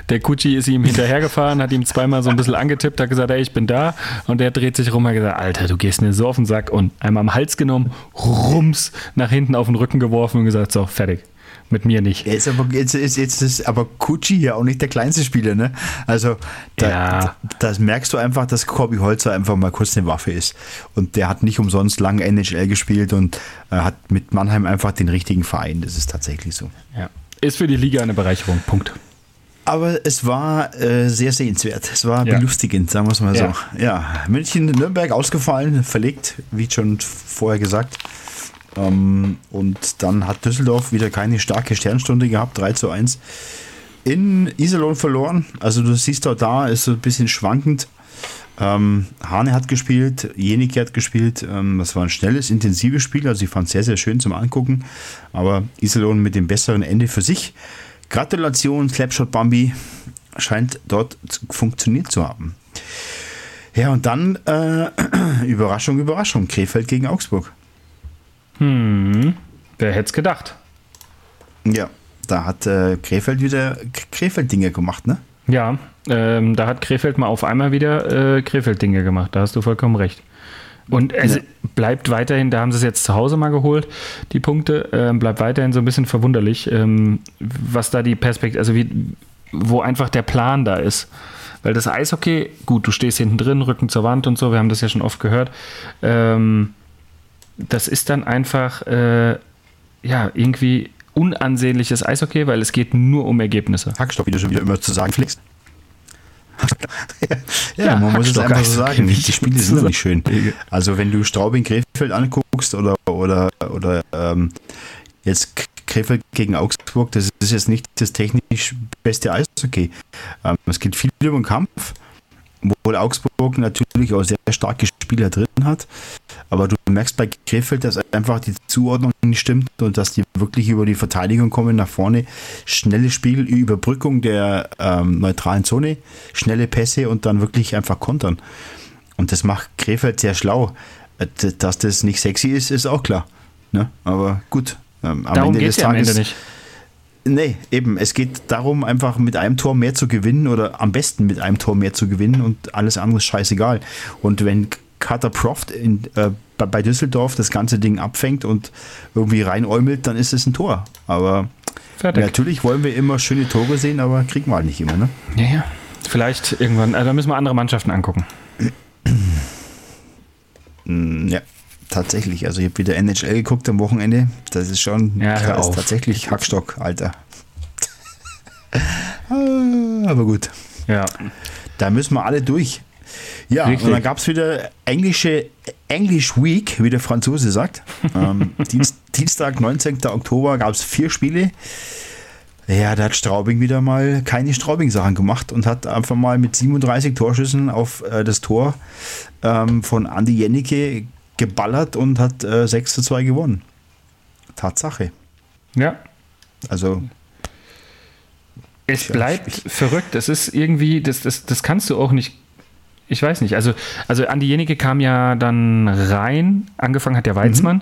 Der Kutschi ist ihm hinterhergefahren, hat ihm zweimal so ein bisschen angetippt, hat gesagt, ey, ich bin da. Und der dreht sich rum und hat gesagt, Alter, du gehst mir so auf den Sack. Und einmal am Hals genommen, rums, nach hinten auf den Rücken geworfen und gesagt, so, fertig mit mir nicht. Jetzt, aber, jetzt, jetzt, jetzt ist aber Kutschi ja auch nicht der kleinste Spieler, ne? Also da, ja. das merkst du einfach, dass Corby Holzer einfach mal kurz eine Waffe ist. Und der hat nicht umsonst lange NHL gespielt und äh, hat mit Mannheim einfach den richtigen Verein. Das ist tatsächlich so. Ja. Ist für die Liga eine Bereicherung. Punkt. Aber es war äh, sehr sehenswert. Es war ja. belustigend, sagen wir es mal ja. so. Ja, München, Nürnberg ausgefallen, verlegt, wie schon vorher gesagt. Ähm, und dann hat Düsseldorf wieder keine starke Sternstunde gehabt, 3 zu 1. In Iserlohn verloren. Also du siehst dort da, ist so ein bisschen schwankend. Ähm, Hane hat gespielt, Jenike hat gespielt. Ähm, das war ein schnelles, intensives Spiel. Also ich fand es sehr, sehr schön zum Angucken. Aber Iserlohn mit dem besseren Ende für sich. Gratulation, Slapshot Bambi. Scheint dort funktioniert zu haben. Ja, und dann äh, (clears throat) Überraschung, Überraschung. Krefeld gegen Augsburg. Hm, wer hätte es gedacht? Ja, da hat äh, Krefeld wieder Krefeld-Dinge gemacht, ne? Ja, ähm, da hat Krefeld mal auf einmal wieder äh, Krefeld-Dinge gemacht. Da hast du vollkommen recht. Und es ja. bleibt weiterhin, da haben sie es jetzt zu Hause mal geholt, die Punkte, äh, bleibt weiterhin so ein bisschen verwunderlich, ähm, was da die Perspektive, also wie, wo einfach der Plan da ist. Weil das Eishockey, gut, du stehst hinten drin, Rücken zur Wand und so, wir haben das ja schon oft gehört. Ähm, das ist dann einfach, äh, ja, irgendwie unansehnliches Eishockey, weil es geht nur um Ergebnisse. Hackstock, wie du schon wieder immer zu sagen pflegst. Ja, ja, man muss es einfach so sagen. Die Spiele sind nicht schön. Also wenn du Straubing Krefeld anguckst oder oder oder ähm, jetzt Krefeld gegen Augsburg, das ist jetzt nicht das technisch beste Eishockey. Ähm, es geht viel über den Kampf obwohl Augsburg natürlich auch sehr starke Spieler drin hat. Aber du merkst bei Krefeld, dass einfach die Zuordnung nicht stimmt und dass die wirklich über die Verteidigung kommen nach vorne. Schnelle Spiel, Überbrückung der ähm, neutralen Zone, schnelle Pässe und dann wirklich einfach kontern. Und das macht Krefeld sehr schlau. Äh, dass das nicht sexy ist, ist auch klar. Ne? Aber gut, ähm, am Darum Ende des Tages. Am Ende nicht Nee, eben. Es geht darum, einfach mit einem Tor mehr zu gewinnen oder am besten mit einem Tor mehr zu gewinnen und alles andere ist scheißegal. Und wenn Carter Proft in, äh, bei Düsseldorf das ganze Ding abfängt und irgendwie reinäumelt, dann ist es ein Tor. Aber Fertig. natürlich wollen wir immer schöne Tore sehen, aber kriegen wir halt nicht immer, ne? Ja, ja. Vielleicht irgendwann. Also da müssen wir andere Mannschaften angucken. (clears throat) ja tatsächlich. Also ich habe wieder NHL geguckt am Wochenende. Das ist schon ja, ist tatsächlich Hackstock, Alter. (laughs) Ah, aber gut. Ja. Da müssen wir alle durch. Ja, Richtig. und dann gab es wieder englische English Week, wie der Franzose sagt. ähm, (laughs) Dienst, Dienstag, 19. Oktober, gab es vier Spiele. Ja, da hat Straubing wieder mal keine Straubing-Sachen gemacht und hat einfach mal mit 37 Torschüssen auf äh, das Tor ähm, von Andy Jennecke geballert und hat äh, 6 zu 2 gewonnen. Tatsache. Ja. Also. Es bleibt verrückt. Es ist irgendwie, das, das, das kannst du auch nicht ich weiß nicht. Also, also Andi Jenike kam ja dann rein. Angefangen hat der Weizmann. Mhm.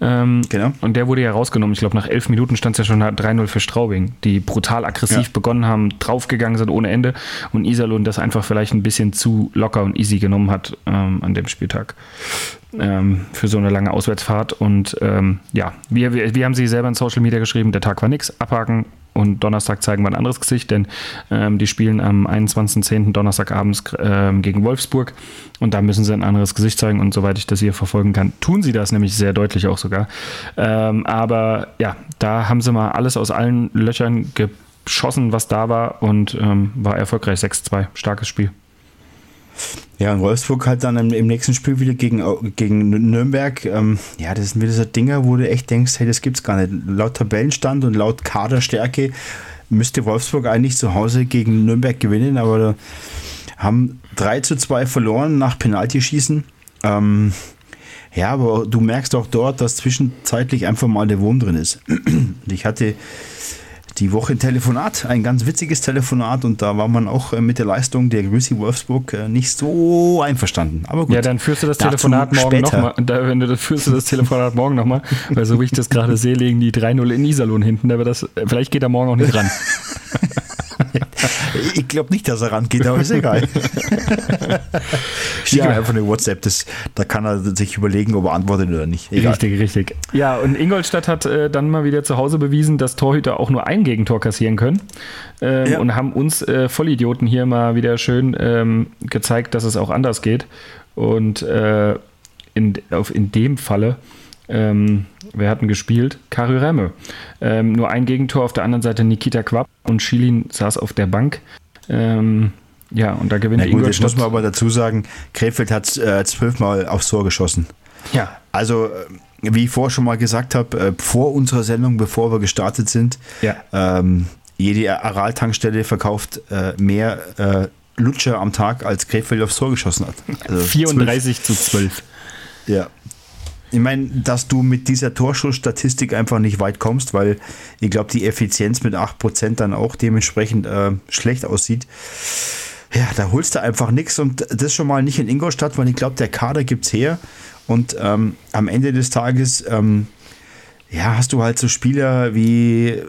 Ähm, genau. Und der wurde ja rausgenommen. Ich glaube, nach elf Minuten stand es ja schon 3-0 für Straubing, die brutal aggressiv ja. begonnen haben, draufgegangen sind ohne Ende. Und Iserlohn das einfach vielleicht ein bisschen zu locker und easy genommen hat ähm, an dem Spieltag ähm, für so eine lange Auswärtsfahrt. Und ähm, ja, wir, wir, wir haben sie selber in Social Media geschrieben, der Tag war nix, abhaken, und Donnerstag zeigen wir ein anderes Gesicht, denn ähm, die spielen am 21.10. Donnerstagabends ähm, gegen Wolfsburg und da müssen sie ein anderes Gesicht zeigen und soweit ich das hier verfolgen kann, tun sie das nämlich sehr deutlich auch sogar. Ähm, aber ja, da haben sie mal alles aus allen Löchern geschossen, was da war und ähm, war erfolgreich 6-2. Starkes Spiel. Ja, und Wolfsburg halt dann im, im, nächsten Spiel wieder gegen, gegen Nürnberg. Ähm, ja, das sind wieder so Dinger, wo du echt denkst, hey, das gibt's gar nicht. Laut Tabellenstand und laut Kaderstärke müsste Wolfsburg eigentlich zu Hause gegen Nürnberg gewinnen, aber da haben 3 zu 2 verloren nach Penaltyschießen. Ähm, ja, aber du merkst auch dort, dass zwischenzeitlich einfach mal der Wurm drin ist. ich hatte die Woche Telefonat, ein ganz witziges Telefonat und da war man auch äh, mit der Leistung der Grüßi Wolfsburg äh, nicht so einverstanden. Aber gut. Ja, dann führst du das Telefonat morgen nochmal. Da, wenn du das führst du das Telefonat morgen nochmal, weil so wie ich das gerade sehe, legen die 3-0 in Iserlohn hinten. Aber das, vielleicht geht er morgen auch nicht ran. (laughs) ich glaube nicht, dass er rangeht, aber ist egal. (laughs) Schick ja. ihm einfach eine WhatsApp, das, da kann er sich überlegen, ob er antwortet oder nicht. Egal. Richtig, richtig. Ja, und Ingolstadt hat äh, dann mal wieder zu Hause bewiesen, dass Torhüter auch nur ein Gegentor kassieren können. Ähm, ja. Und haben uns äh, Vollidioten hier mal wieder schön ähm, gezeigt, dass es auch anders geht. Und äh, in, auf, in dem Falle ähm, wer hatten gespielt? Kari Remme. Ähm, nur ein Gegentor, auf der anderen Seite Nikita Quapp und Schilin saß auf der Bank. Ähm, ja, und da gewinnt Na gut, Ingolstadt. Jetzt muss man aber dazu sagen, Krefeld hat äh, zwölfmal aufs Tor geschossen. Ja. Also, äh, wie ich vorher schon mal gesagt habe, äh, vor unserer Sendung, bevor wir gestartet sind, ja. ähm, jede Aral-Tankstelle verkauft äh, mehr äh, Lutscher am Tag, als Krefeld aufs Tor geschossen hat. Also 34 12. zu 12. Ja, ich meine, dass du mit dieser Torschussstatistik einfach nicht weit kommst, weil ich glaube, die Effizienz mit 8% dann auch dementsprechend äh, schlecht aussieht. Ja, da holst du einfach nichts und das schon mal nicht in Ingolstadt, weil ich glaube, der Kader gibt es her und ähm, am Ende des Tages, ähm, ja, hast du halt so Spieler wie äh,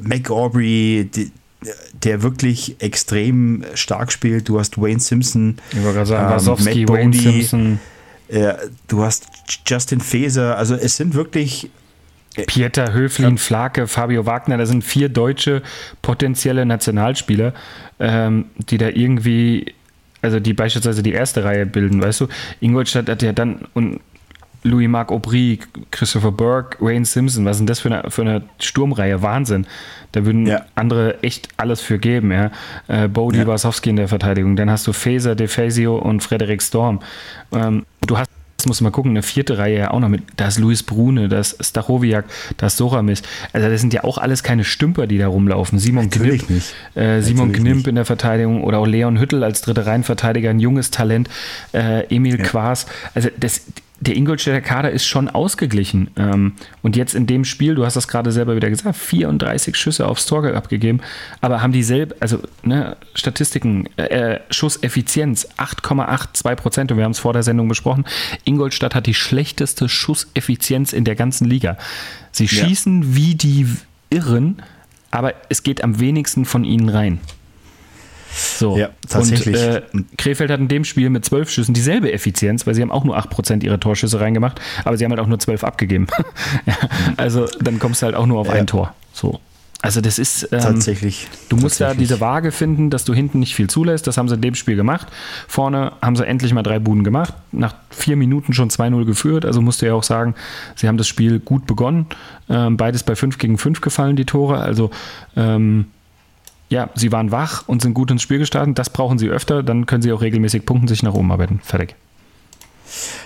Mac Aubrey, die, der wirklich extrem stark spielt. Du hast Wayne Simpson, ich wollte gerade sagen, ähm, Wasowski, Wayne Simpson. Äh, du hast Justin Feser, also es sind wirklich. Äh, Pieter Höflin, Flake, Fabio Wagner, da sind vier deutsche potenzielle Nationalspieler, ähm, die da irgendwie, also die beispielsweise die erste Reihe bilden, weißt du? Ingolstadt hat ja dann und Louis-Marc Aubry, Christopher Burke, Wayne Simpson, was denn das für eine, für eine Sturmreihe? Wahnsinn. Da würden ja. andere echt alles für geben, ja. Äh, Bodie ja. Wasowski in der Verteidigung, dann hast du Faser, DeFazio und Frederik Storm. Ähm, du hast das muss man gucken, eine vierte Reihe ja auch noch mit. Da ist Luis Brune, da ist Stachowiak, da ist Soramis. Also das sind ja auch alles keine Stümper, die da rumlaufen. Simon Natürlich Knimp, äh, Simon Knimp nicht. in der Verteidigung oder auch Leon Hüttel als dritte Reihenverteidiger, ein junges Talent, äh, Emil ja. Quas. Also das, der Ingolstädter Kader ist schon ausgeglichen. Ähm, und jetzt in dem Spiel, du hast das gerade selber wieder gesagt, 34 Schüsse aufs Tor abgegeben, aber haben dieselbe, also ne, Statistiken, äh, äh Schusseffizienz 8,82 Prozent und wir haben es vor der Sendung besprochen. Ingolstadt hat die schlechteste Schusseffizienz in der ganzen Liga. Sie schießen ja. wie die Irren, aber es geht am wenigsten von ihnen rein. So. Ja, tatsächlich. Und äh, Krefeld hat in dem Spiel mit zwölf Schüssen dieselbe Effizienz, weil sie haben auch nur 8% ihrer Torschüsse reingemacht, aber sie haben halt auch nur zwölf abgegeben. (laughs) ja, also dann kommst du halt auch nur auf ja. ein Tor. So. Also das ist ähm, tatsächlich. Du musst da diese Waage finden, dass du hinten nicht viel zulässt. Das haben sie in dem Spiel gemacht. Vorne haben sie endlich mal drei Buden gemacht. Nach vier Minuten schon 2-0 geführt. Also musst du ja auch sagen, sie haben das Spiel gut begonnen. Ähm, beides bei 5 gegen 5 gefallen, die Tore. Also ähm, ja, sie waren wach und sind gut ins Spiel gestartet. Das brauchen sie öfter, dann können sie auch regelmäßig punkten, sich nach oben arbeiten. Fertig.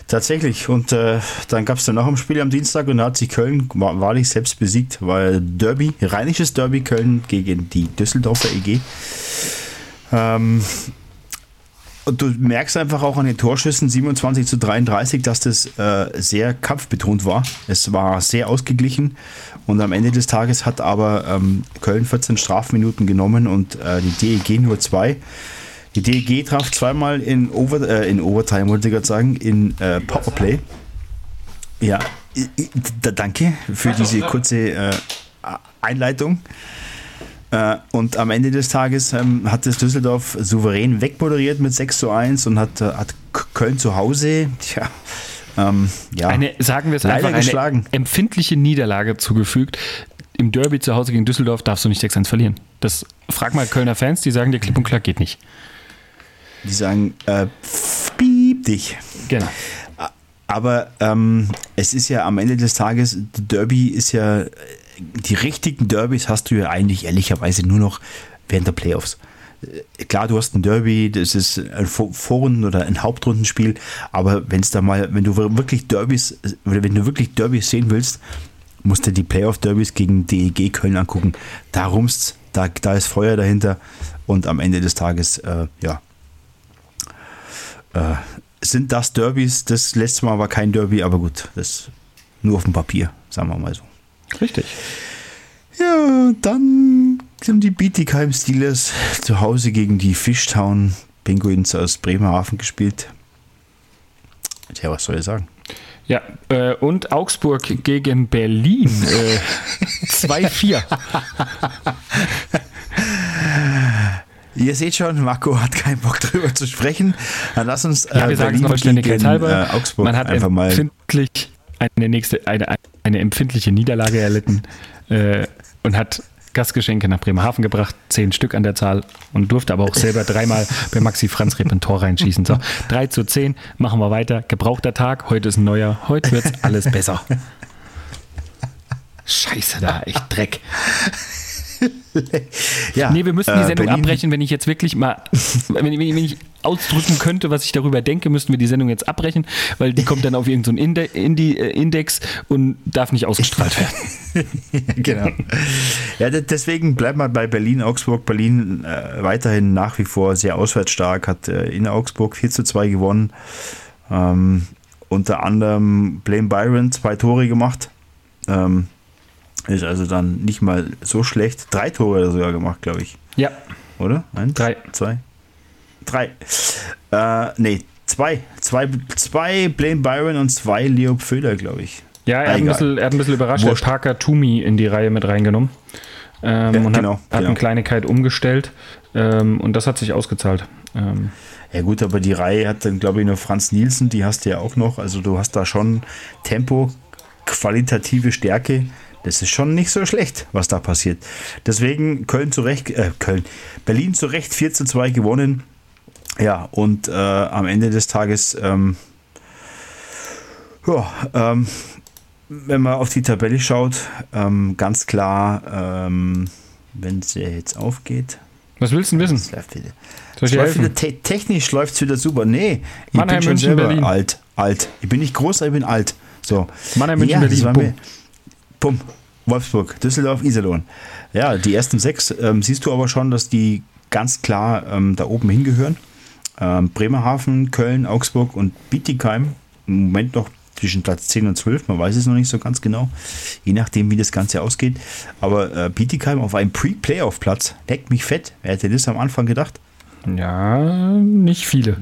Tatsächlich. Und äh, dann gab es dann noch ein Spiel am Dienstag und da hat sich Köln wahrlich selbst besiegt, weil Derby, rheinisches Derby Köln gegen die Düsseldorfer EG. Ähm, und du merkst einfach auch an den Torschüssen 27 zu 33, dass das äh, sehr kampfbetont war. Es war sehr ausgeglichen und am Ende des Tages hat aber ähm, Köln 14 Strafminuten genommen und äh, die DEG nur zwei. Die DEG traf zweimal in, Over, äh, in Overtime, wollte ich gerade sagen, in äh, Powerplay. Ja, danke für diese kurze äh, Einleitung. Äh, und am Ende des Tages ähm, hat das Düsseldorf souverän wegmoderiert mit 6 zu 1 und hat, äh, hat Köln zu Hause, tja, ähm, ja, Eine, sagen wir es Leider einfach, eine geschlagen. empfindliche Niederlage zugefügt. Im Derby zu Hause gegen Düsseldorf darfst du nicht 6-1 verlieren. Das frag mal Kölner Fans, die sagen dir klipp und klar geht nicht. die sagen, äh, piep dich. Genau. Aber ähm, es ist ja am Ende des Tages, Derby ist ja, die richtigen Derbys hast du ja eigentlich ehrlicherweise nur noch während der Playoffs. Äh, Klar, du hast ein Derby, das ist ein Vor- Vorrunden- oder ein Hauptrundenspiel, aber wenn es da mal, wenn du wirklich Derbys, oder wenn du wirklich Derbys sehen willst, musst du die Playoff-Derbys gegen DEG Köln angucken. Da rumst, da, da ist Feuer dahinter und am Ende des Tages, äh, ja, äh, sind das Derbys. Das letzte Mal war kein Derby, aber gut, das nur auf dem Papier, sagen wir mal so. Richtig. Ja, dann sind die Bietigheim Steelers zu Hause gegen die Fishtown Penguins aus Bremerhaven gespielt. Tja, was soll ich sagen? Ja, äh, und Augsburg gegen Berlin. Äh, 2-4. (laughs) Ihr seht schon, Marco hat keinen Bock drüber zu sprechen. Dann lass uns Ja, wir sagen es noch vollständigkeitshalber. äh, Augsburg Man hat einfach mal. empfindlich eine, nächste, eine, eine empfindliche Niederlage erlitten äh, und hat Gastgeschenke nach Bremerhaven gebracht, zehn Stück an der Zahl und durfte aber auch selber dreimal bei Maxi Franz ein Tor reinschießen. So, (laughs) 3 zu 10, machen wir weiter. Gebrauchter Tag, heute ist ein neuer, heute wird (laughs) alles besser. Scheiße da, echt Dreck. (laughs) (laughs) Ja, Nee, wir müssen die äh, Sendung Berlin- abbrechen, wenn ich jetzt wirklich mal, wenn, ich- wenn wenn ich ausdrücken könnte, was ich darüber denke, müssten wir die Sendung jetzt abbrechen, weil die kommt dann auf irgendeinen so Inde Indi äh, Index und darf nicht ausgestrahlt werden. (laughs) genau. Ja, de- deswegen bleibt man bei Berlin, Augsburg. Berlin äh, weiterhin nach wie vor sehr auswärtsstark, hat äh, in Augsburg 4 zu 2 gewonnen. Ähm, unter anderem Blaine Byron zwei Tore gemacht. Ähm, ist also dann nicht mal so schlecht. Drei Tore hat er sogar gemacht, glaube ich. Ja, Oder? Eins? Drei. Zwei? Drei. Äh, nee, zwei. Zwei, zwei Blaine Byron und zwei Leo Pföder, glaube ich. ja er, hat ein Egal. bisschen, er hat ein bisschen überrascht. Er hat Wurscht. Parker Toomey in die Reihe mit reingenommen ähm, Ja, und genau, hat, hat genau. eine Kleinigkeit umgestellt ähm, und das hat sich ausgezahlt. Ähm, Ja gut, aber die Reihe hat dann, glaube ich, noch Franz Nielsen, die hast du ja auch noch. Also du hast da schon Tempo, qualitative Stärke. Das ist schon nicht so schlecht, was da passiert. Deswegen Köln zu Recht, äh, Köln, Berlin zu Recht 4 zu 2 gewonnen. Ja, und äh, am Ende des Tages, ähm, ja, ähm, wenn man auf die Tabelle schaut, ähm, ganz klar, ähm, wenn es jetzt aufgeht, was willst du denn wissen? läuft wieder. Soll ich läuft wieder te technisch läuft es wieder super. Nee, ich Mannheim, bin schon München, selber Berlin. alt. Alt. Ich bin nicht groß, aber ich bin alt. So. Mannheim, München, das Berlin, bumm. Wolfsburg, Düsseldorf, Iserlohn. Ja, die ersten sechs ähm, siehst du aber schon, dass die ganz klar ähm, da oben hingehören. Ähm, Bremerhaven, Köln, Augsburg und Bietigheim. Im Moment noch zwischen Platz 10 und 12, man weiß es noch nicht so ganz genau, je nachdem, wie das Ganze ausgeht. Aber äh, Bietigheim auf einem Pre-Playoff-Platz, leckt mich fett. Wer hätte das am Anfang gedacht? Ja, nicht viele.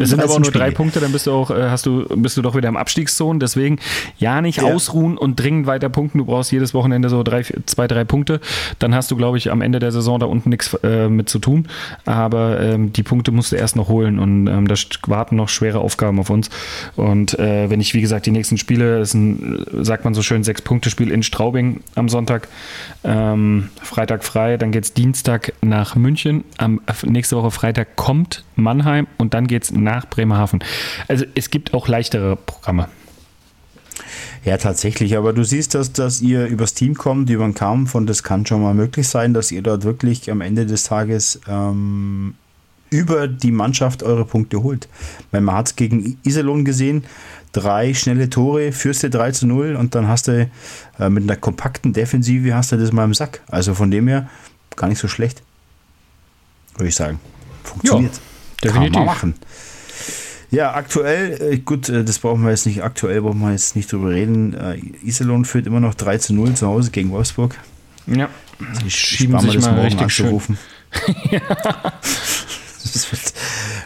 Es sind aber auch 13 nur drei Spiele. Punkte, dann bist du auch, äh, hast du, bist du doch wieder im Abstiegszone. Deswegen ja nicht Ja. ausruhen und dringend weiter punkten. Du brauchst jedes Wochenende so drei, zwei, drei Punkte. Dann hast du, glaube ich, am Ende der Saison da unten nichts äh, mit zu tun. Aber ähm, die Punkte musst du erst noch holen und ähm, da warten noch schwere Aufgaben auf uns. Und äh, wenn ich, wie gesagt, die nächsten Spiele, ist ein, sagt man so schön, Sechs-Punkte-Spiel in Straubing am Sonntag, ähm, Freitag frei, dann geht es Dienstag nach München, am, nächste Woche Freitag kommt Mannheim und dann geht es nach Bremerhaven. Also es gibt auch leichtere Programme. Ja, tatsächlich. Aber du siehst, dass, dass ihr übers Team kommt, über den Kampf und das kann schon mal möglich sein, dass ihr dort wirklich am Ende des Tages ähm, über die Mannschaft eure Punkte holt. Man hat es gegen Iserlohn gesehen, drei schnelle Tore, führst du 3 zu 0 und dann hast du äh, mit einer kompakten Defensive hast du das mal im Sack. Also von dem her gar nicht so schlecht. Würde ich sagen. Funktioniert. definitiv. Kann man machen. Ja, aktuell, äh, gut, äh, das brauchen wir jetzt nicht, aktuell brauchen wir jetzt nicht drüber reden. Äh, Iserlohn führt immer noch 3 zu 0 zu Hause gegen Wolfsburg. Ja. Ich mir sich das mal morgen richtig schön. anzurufen. (laughs) das wird,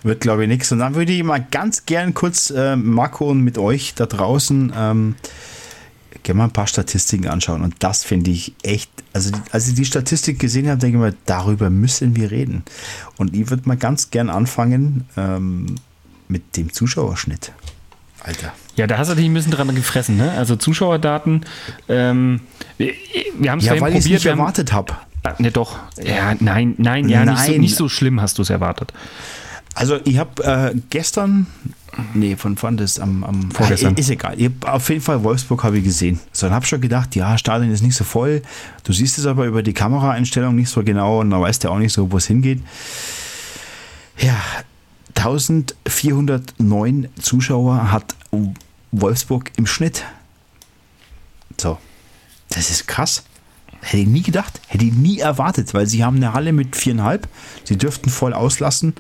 wird glaube ich, nichts. Und dann würde ich mal ganz gern kurz, äh, Marco und mit euch da draußen, ähm, gerne mal ein paar Statistiken anschauen. Und das finde ich echt, also als ich die Statistik gesehen habe, denke ich mir, darüber müssen wir reden. Und ich würde mal ganz gern anfangen ähm, mit dem Zuschauerschnitt. Alter. Ja, da hast du dich ein bisschen dran gefressen, ne? Also Zuschauerdaten, ähm, wir, wir haben es Ja, weil ich es nicht erwartet habe. Ah, Ne, doch. Ja, nein, nein, ja, Nicht, so, Nein. nicht so schlimm hast du es erwartet. Also ich habe äh, gestern, nee, von wann das am, am Vorgestern. Ist egal. Ich auf jeden Fall Wolfsburg habe ich gesehen. So, dann habe schon gedacht, ja, Stadion ist nicht so voll. Du siehst es aber über die Kameraeinstellung nicht so genau und dann weißt du auch nicht so, wo es hingeht. Ja, 1409 Zuschauer hat Wolfsburg im Schnitt. So, das ist krass. Hätte ich nie gedacht, hätte ich nie erwartet, weil sie haben eine Halle mit viereinhalb. Sie dürften voll auslassen,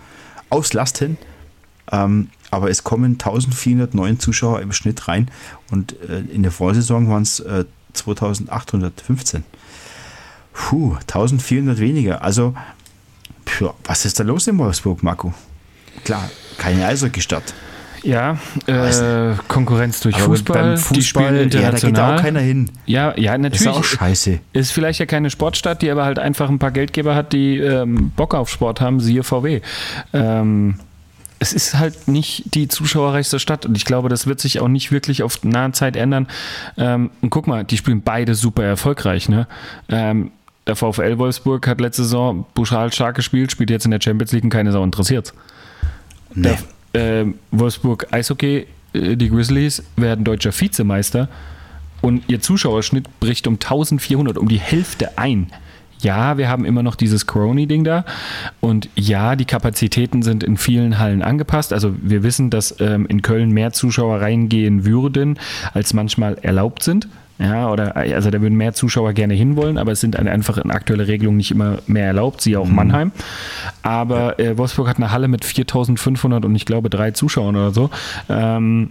auslasten. Ähm, aber es kommen 1409 Zuschauer im Schnitt rein und äh, in der Vorsaison waren es äh, 2815. Puh, 1400 weniger. Also, pf, was ist da los in Wolfsburg, Marco? Klar, keine Eishockey-Stadt. Ja, Weiß äh, Konkurrenz durch Aber Fußball, beim die spielen Fußball, ja, da geht international. auch keiner hin. Ja, ja, natürlich. ist auch scheiße. Ist vielleicht ja keine Sportstadt, die aber halt einfach ein paar Geldgeber hat, die ähm, Bock auf Sport haben, siehe VW. Ähm, es ist halt nicht die zuschauerreichste Stadt und ich glaube, das wird sich auch nicht wirklich auf nahe Zeit ändern. Ähm, und guck mal, die spielen beide super erfolgreich. Ne? Ähm, der VfL Wolfsburg hat letzte Saison brutal stark gespielt, spielt jetzt in der Champions League und keine Sau interessiert. Nee. Der, äh, Wolfsburg Eishockey, äh, die Grizzlies werden deutscher Vizemeister und ihr Zuschauerschnitt bricht um 1400, um die Hälfte ein. Ja, wir haben immer noch dieses Corona-Ding da und ja, die Kapazitäten sind in vielen Hallen angepasst. Also wir wissen, dass ähm, in Köln mehr Zuschauer reingehen würden, als manchmal erlaubt sind. Ja, oder also da würden mehr Zuschauer gerne hinwollen, aber es sind eine- einfach in aktuelle Regelungen nicht immer mehr erlaubt, siehe auch Mannheim. Aber äh, Wolfsburg hat eine Halle mit 4500 und ich glaube drei Zuschauern oder so. Ähm,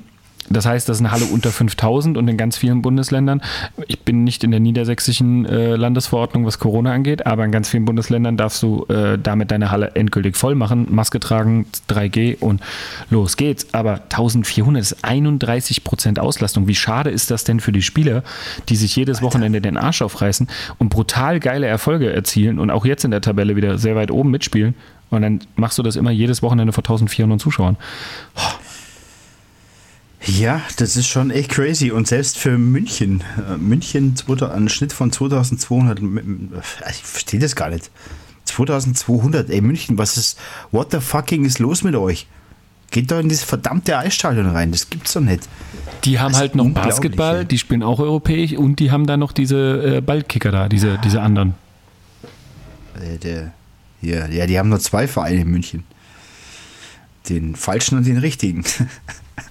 das heißt, das ist eine Halle unter 5000 und in ganz vielen Bundesländern. Ich bin nicht in der niedersächsischen äh, Landesverordnung, was Corona angeht, aber in ganz vielen Bundesländern darfst du äh, damit deine Halle endgültig voll machen, Maske tragen, 3G und los geht's. Aber 1400 ist 31 Prozent Auslastung. Wie schade ist das denn für die Spieler, die sich jedes Wochenende den Arsch aufreißen und brutal geile Erfolge erzielen und auch jetzt in der Tabelle wieder sehr weit oben mitspielen? Und dann machst du das immer jedes Wochenende vor 1400 Zuschauern. Ja, das ist schon echt crazy. Und selbst für München, äh, München, 2000 einen Schnitt von 2200, mit- äh, ich verstehe das gar nicht. 2200, ey München, was ist, what the fucking ist los mit euch? Geht doch in dieses verdammte Eisstadion rein, das gibt's doch nicht. Die haben Das halt noch Basketball, ey. die spielen auch europäisch und die haben dann noch diese äh, Ballkicker da, diese, diese anderen. Äh, der, ja, ja, die haben nur zwei Vereine in München. Den falschen und den richtigen. (laughs)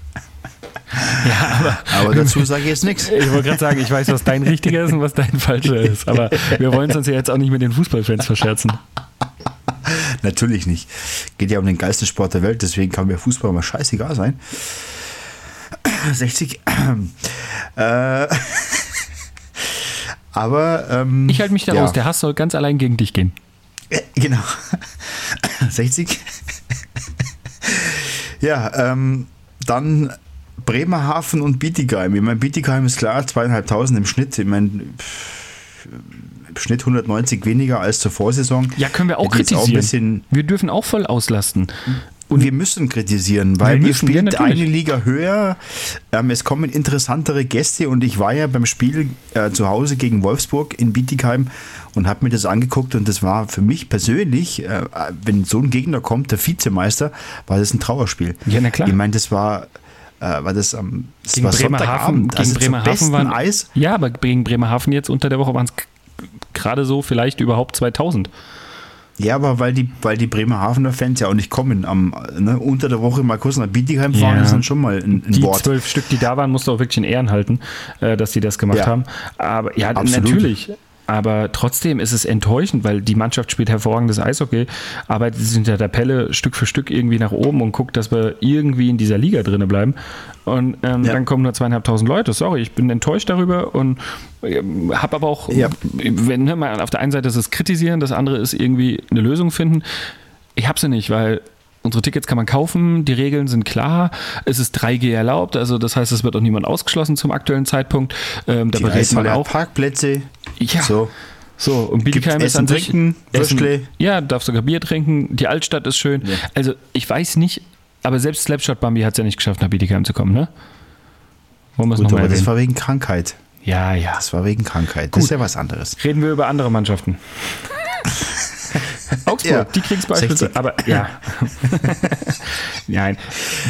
(laughs) Ja, aber Aber dazu sage ich jetzt nichts. ich wollte gerade sagen, ich weiß, was dein richtiger ist und was dein falscher ist. Aber wir wollen es uns ja jetzt auch nicht mit den Fußballfans verscherzen. Natürlich nicht. Geht ja um den geilsten Sport der Welt, deswegen kann mir Fußball mal scheißegal sein. (clears throat) 60. (clears throat) Äh, (laughs) aber. Ähm, Ich halte mich da ja, raus, der Hass soll ganz allein gegen dich gehen. äh, Genau. (clears throat) 60. (laughs) ja, ähm, dann Bremerhaven und Bietigheim. Ich meine, Bietigheim ist klar, zweieinhalbtausend im Schnitt. Ich meine, im Schnitt 190 weniger als zur Vorsaison. Ja, können wir auch kritisieren. bisschen wir dürfen auch voll auslasten. und wir müssen kritisieren, weil Wir müssen, ja, eine Liga höher. Ähm, es kommen interessantere Gäste und ich war ja beim Spiel äh, zu Hause gegen Wolfsburg in Bietigheim und habe mir das angeguckt und das war für mich persönlich, äh, wenn so ein Gegner kommt, der Vizemeister, war das ein Trauerspiel. Ja, na klar. Ich meine, das war, äh, war das am das Gegen war Bremerhaven, gegen also Bremerhaven waren Eis. Ja, aber gegen Bremerhaven jetzt unter der Woche waren es gerade so vielleicht überhaupt 2000. Ja, aber weil die, weil die Bremerhavener Fans ja auch nicht kommen, am, ne, unter der Woche mal kurz nach Bietigheim fahren, Ja. ist dann schon mal ein, ein Die Wort. zwölf Stück, die da waren, musst du auch wirklich in Ehren halten, äh, dass die das gemacht Ja. haben. Aber ja, Absolut. natürlich. Aber trotzdem ist es enttäuschend, weil die Mannschaft spielt hervorragendes Eishockey, arbeitet sich in der Tabelle Stück für Stück irgendwie nach oben und guckt, dass wir irgendwie in dieser Liga drinne bleiben. Und ähm, Ja. dann kommen nur zweieinhalbtausend Leute. Sorry, ich bin enttäuscht darüber und ähm, habe aber auch, Ja. wenn ne, mal auf der einen Seite ist es kritisieren, das andere ist irgendwie eine Lösung finden. Ich habe sie nicht, weil unsere Tickets kann man kaufen, die Regeln sind klar, es ist 3G erlaubt, also das heißt, es wird auch niemand ausgeschlossen zum aktuellen Zeitpunkt. Ähm, da Die berät man auch. Parkplätze. Ja. So. So, und Bietigheim ist an Essen, sich. Trinken, Würstle? Ja, darf sogar Bier trinken. Die Altstadt ist schön. Ja. Also, ich weiß nicht, aber selbst Slapshot Bambi hat es ja nicht geschafft, nach Bietigheim zu kommen, ne? Wollen wir es Gut, nochmal aber das war wegen Krankheit. Ja, ja. Das war wegen Krankheit. Das ist ja was anderes. Reden wir über andere Mannschaften. (laughs) (laughs) Augsburg, Ja. die kriegst beispielsweise. 60. Aber ja. (laughs) Nein.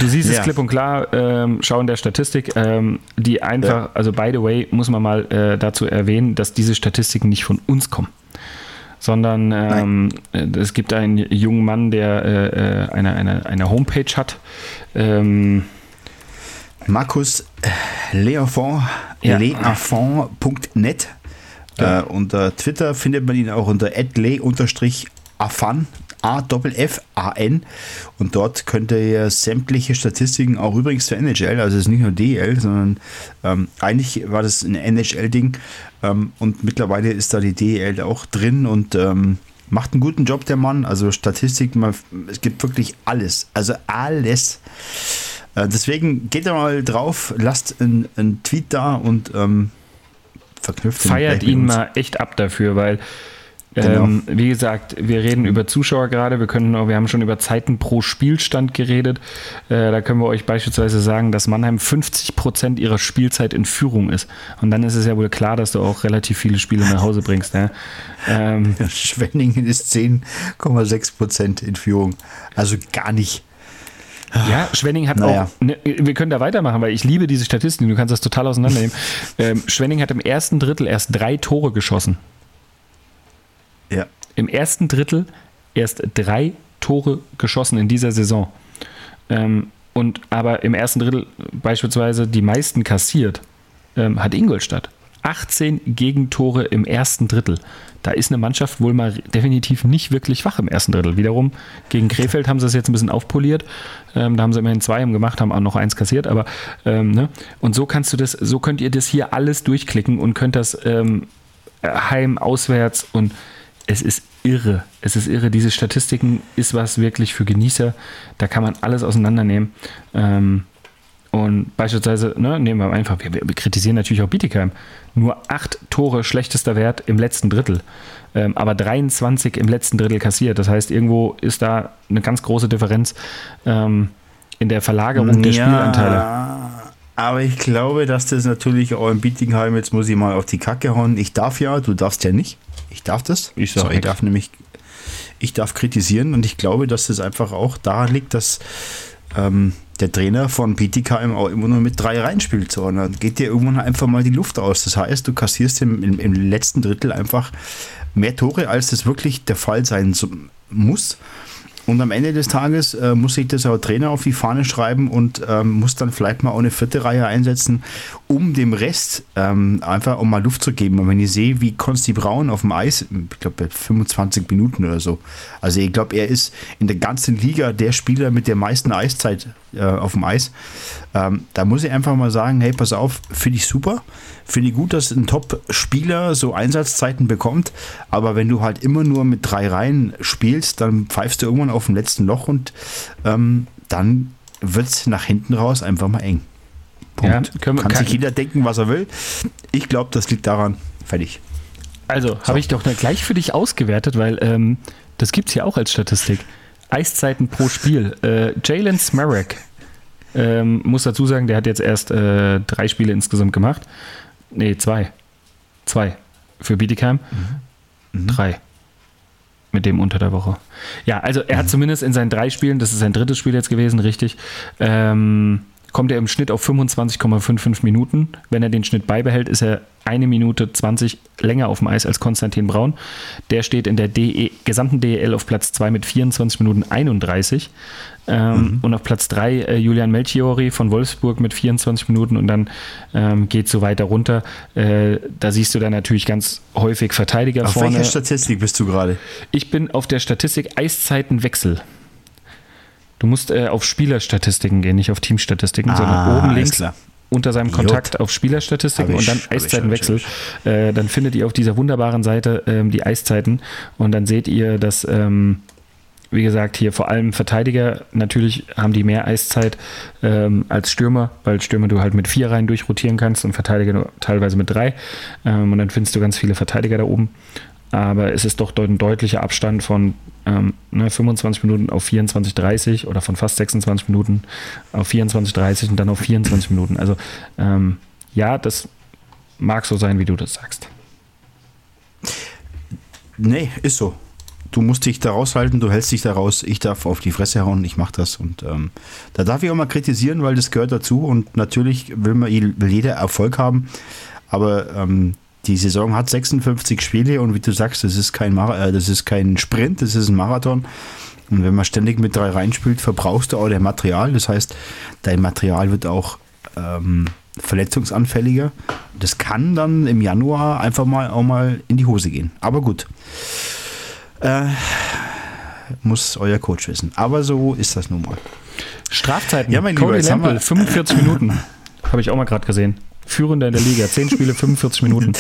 Du siehst es Ja. klipp und klar, ähm, schau in der Statistik, ähm, die einfach, Ja. also by the way, muss man mal äh, dazu erwähnen, dass diese Statistiken nicht von uns kommen. Sondern ähm, äh, es gibt einen jungen Mann, der äh, äh, eine, eine, eine Homepage hat. Ähm, Markus Leafond, Ja. leafond.net. Ja. Äh, unter Twitter findet man ihn auch unter le-afan, A-F-F-A-N. Und dort könnt ihr sämtliche Statistiken, auch übrigens für NHL, also es ist nicht nur DL, sondern ähm, eigentlich war das ein NHL-Ding. Ähm, und mittlerweile ist da die DL auch drin und ähm, macht einen guten Job, der Mann. Also Statistik, man, es gibt wirklich alles. Also alles. Äh, deswegen geht da mal drauf, lasst einen, Tweet da und ähm, verknüpft ihn feiert ihn mal echt ab dafür, weil Genau. ähm, wie gesagt, wir reden über Zuschauer gerade, wir können wir haben schon über Zeiten pro Spielstand geredet. Äh, da können wir euch beispielsweise sagen, dass Mannheim 50 Prozent ihrer Spielzeit in Führung ist. Und dann ist es ja wohl klar, dass du auch relativ viele Spiele nach Hause bringst. Ne? Ähm, (laughs) Schwenningen ist 10,6 Prozent in Führung. Also gar nicht. Ja, Schwenning hat Naja. auch, ne, wir können da weitermachen, weil ich liebe diese Statistiken, du kannst das total auseinandernehmen. (laughs) ähm, Schwenning hat im ersten Drittel erst drei Tore geschossen. Ja. Im ersten Drittel erst drei Tore geschossen in dieser Saison. Ähm, und aber im ersten Drittel beispielsweise die meisten kassiert, ähm, hat Ingolstadt. 18 Gegentore im ersten Drittel. Da ist eine Mannschaft wohl mal definitiv nicht wirklich wach im ersten Drittel. Wiederum gegen Krefeld haben sie es jetzt ein bisschen aufpoliert. Ähm, da haben sie immerhin zwei gemacht, haben auch noch eins kassiert. Aber ähm, ne? und so kannst du das, so könnt ihr das hier alles durchklicken und könnt das ähm, heim, auswärts und es ist irre. Es ist irre. Diese Statistiken ist was wirklich für Genießer. Da kann man alles auseinandernehmen. Ähm, und beispielsweise, ne, nehmen wir einfach, wir, wir kritisieren natürlich auch Bietigheim. Nur acht Tore schlechtester Wert im letzten Drittel. Ähm, aber 23 im letzten Drittel kassiert. Das heißt, irgendwo ist da eine ganz große Differenz ähm, in der Verlagerung der Spielanteile. Aber ich glaube, dass das natürlich auch in Bietigheim, jetzt muss ich mal auf die Kacke hauen. Ich darf ja, du darfst ja nicht. Ich darf das. Ich sag so, ich darf nämlich, ich darf kritisieren und ich glaube, dass das einfach auch daran liegt, dass ähm, der Trainer von Bietigheim auch immer nur mit drei reinspielt. So, und dann geht dir irgendwann einfach mal die Luft aus. Das heißt, du kassierst im, im, im letzten Drittel einfach mehr Tore, als das wirklich der Fall sein muss. Und am Ende des Tages äh, muss sich das auch Trainer auf die Fahne schreiben und ähm, muss dann vielleicht mal auch eine vierte Reihe einsetzen, um dem Rest ähm, einfach auch mal Luft zu geben. Und wenn ich sehe, wie Konsti Braun auf dem Eis, ich glaube bei 25 Minuten oder so, also ich glaube, er ist in der ganzen Liga der Spieler mit der meisten Eiszeit äh, auf dem Eis. Ähm, da muss ich einfach mal sagen, hey, pass auf, finde ich super. Finde ich gut, dass ein Top-Spieler so Einsatzzeiten bekommt. Aber wenn du halt immer nur mit drei Reihen spielst, dann pfeifst du irgendwann auf dem letzten Loch und ähm, dann wird es nach hinten raus einfach mal eng. Punkt. Ja, kann, kann- sich jeder denken, was er will. Ich glaube, das liegt daran. Fertig. Also, habe ich doch gleich für dich ausgewertet, weil ähm, das gibt es ja auch als Statistik. Eiszeiten pro Spiel. Äh, Jalen Smarek, ähm, muss dazu sagen, der hat jetzt erst äh, drei Spiele insgesamt gemacht. Nee, zwei. Zwei. Für Bietigheim. Drei. Mit dem unter der Woche. Ja, also er hat zumindest in seinen drei Spielen, das ist sein drittes Spiel jetzt gewesen, richtig, ähm, kommt er im Schnitt auf 25,55 Minuten. Wenn er den Schnitt beibehält, ist er eine Minute 20 länger auf dem Eis als Konstantin Braun. Der steht in der DE, gesamten DEL auf Platz 2 mit 24 Minuten 31. Ähm, Und auf Platz 3 äh, Julian Melchiori von Wolfsburg mit 24 Minuten und dann ähm, geht so weiter runter. Äh, da siehst du dann natürlich ganz häufig Verteidiger Auf vorne. welcher Statistik bist du gerade? Ich bin auf der Statistik Eiszeitenwechsel. Du musst äh, auf Spielerstatistiken gehen, nicht auf Teamstatistiken, Ah, sondern oben links unter seinem. Kontakt auf Spielerstatistiken ich, und dann Eiszeitenwechsel. Äh, dann findet ihr auf dieser wunderbaren Seite ähm, die Eiszeiten und dann seht ihr, dass ähm, wie gesagt, hier vor allem Verteidiger, natürlich haben die mehr Eiszeit ähm, als Stürmer, weil Stürmer du halt mit vier Reihen durchrotieren kannst und Verteidiger nur teilweise mit drei. Ähm, und dann findest du ganz viele Verteidiger da oben. Aber es ist doch ein deutlicher Abstand von ähm, ne, 25 Minuten auf 24, 30 oder von fast 26 Minuten auf 24, 30 und dann auf 24 Minuten. Also ähm, ja, das mag so sein, wie du das sagst. Nee, ist so. Du musst dich da raushalten, du hältst dich da raus, ich darf auf die Fresse hauen, ich mach das. Und ähm, da darf ich auch mal kritisieren, weil das gehört dazu. Und natürlich will man will jeder Erfolg haben. Aber ähm, die Saison hat 56 Spiele und wie du sagst, das ist kein, Mar äh, das ist kein Sprint, das ist ein Marathon. Und wenn man ständig mit drei reinspielt, verbrauchst du auch dein Material. Das heißt, dein Material wird auch ähm, verletzungsanfälliger. Das kann dann im Januar einfach mal auch mal in die Hose gehen. Aber gut. Äh, muss euer Coach wissen. Aber so ist das nun mal. Strafzeiten. Ja, mein Lieber, Cody Lample, wir- 45 Minuten. (coughs) Habe ich auch mal gerade gesehen. Führender in der Liga. 10 Spiele, (laughs) 45 Minuten.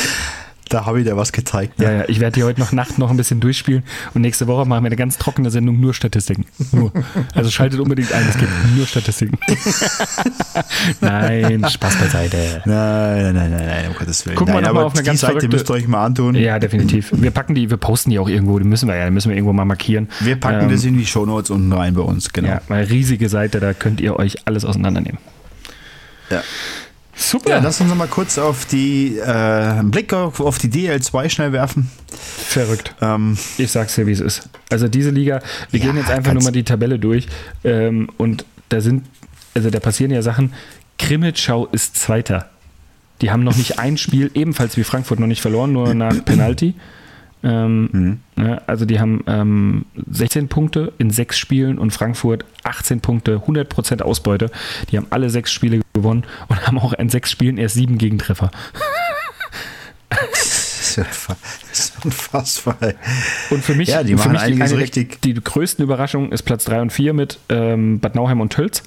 Da habe ich dir was gezeigt. Ja, ja, ich werde hier heute noch Nacht noch ein bisschen durchspielen und nächste Woche machen wir eine ganz trockene Sendung, nur Statistiken. Nur. Also schaltet unbedingt ein, es gibt nur Statistiken. (laughs) Nein, Spaß beiseite. Nein, nein, nein, nein, um Gottes Willen. Wir nein, mal aber auf eine die ganz Seite verrückte- müsst ihr euch mal antun. Ja, definitiv. Wir packen die, wir posten die auch irgendwo, die müssen wir ja, die müssen wir irgendwo mal markieren. Wir packen Ähm, das in die Shownotes unten rein bei uns, genau. Ja, eine riesige Seite, da könnt ihr euch alles auseinandernehmen. Ja. Super. Ja, lass uns noch mal kurz auf die äh, einen Blick auf, auf die DL2 schnell werfen. Verrückt. Ähm, Ich sag's dir, wie es ist. Also diese Liga, wir Ja, gehen jetzt einfach nur mal die Tabelle durch ähm, und da sind, also da passieren ja Sachen. Krimitschau ist Zweiter. Die haben noch nicht ein Spiel, ebenfalls wie Frankfurt, noch nicht verloren, nur nach Penalty. Ähm, ne, also die haben ähm, 16 Punkte in sechs Spielen und Frankfurt 18 Punkte, 100% Ausbeute. Die haben alle sechs Spiele gewonnen und haben auch in sechs Spielen erst sieben Gegentreffer. das ist unfassbar. Und für mich, Ja, die für mich einiges eine richtig. Die größten Überraschungen ist Platz 3 und 4 mit ähm, Bad Nauheim und Tölz.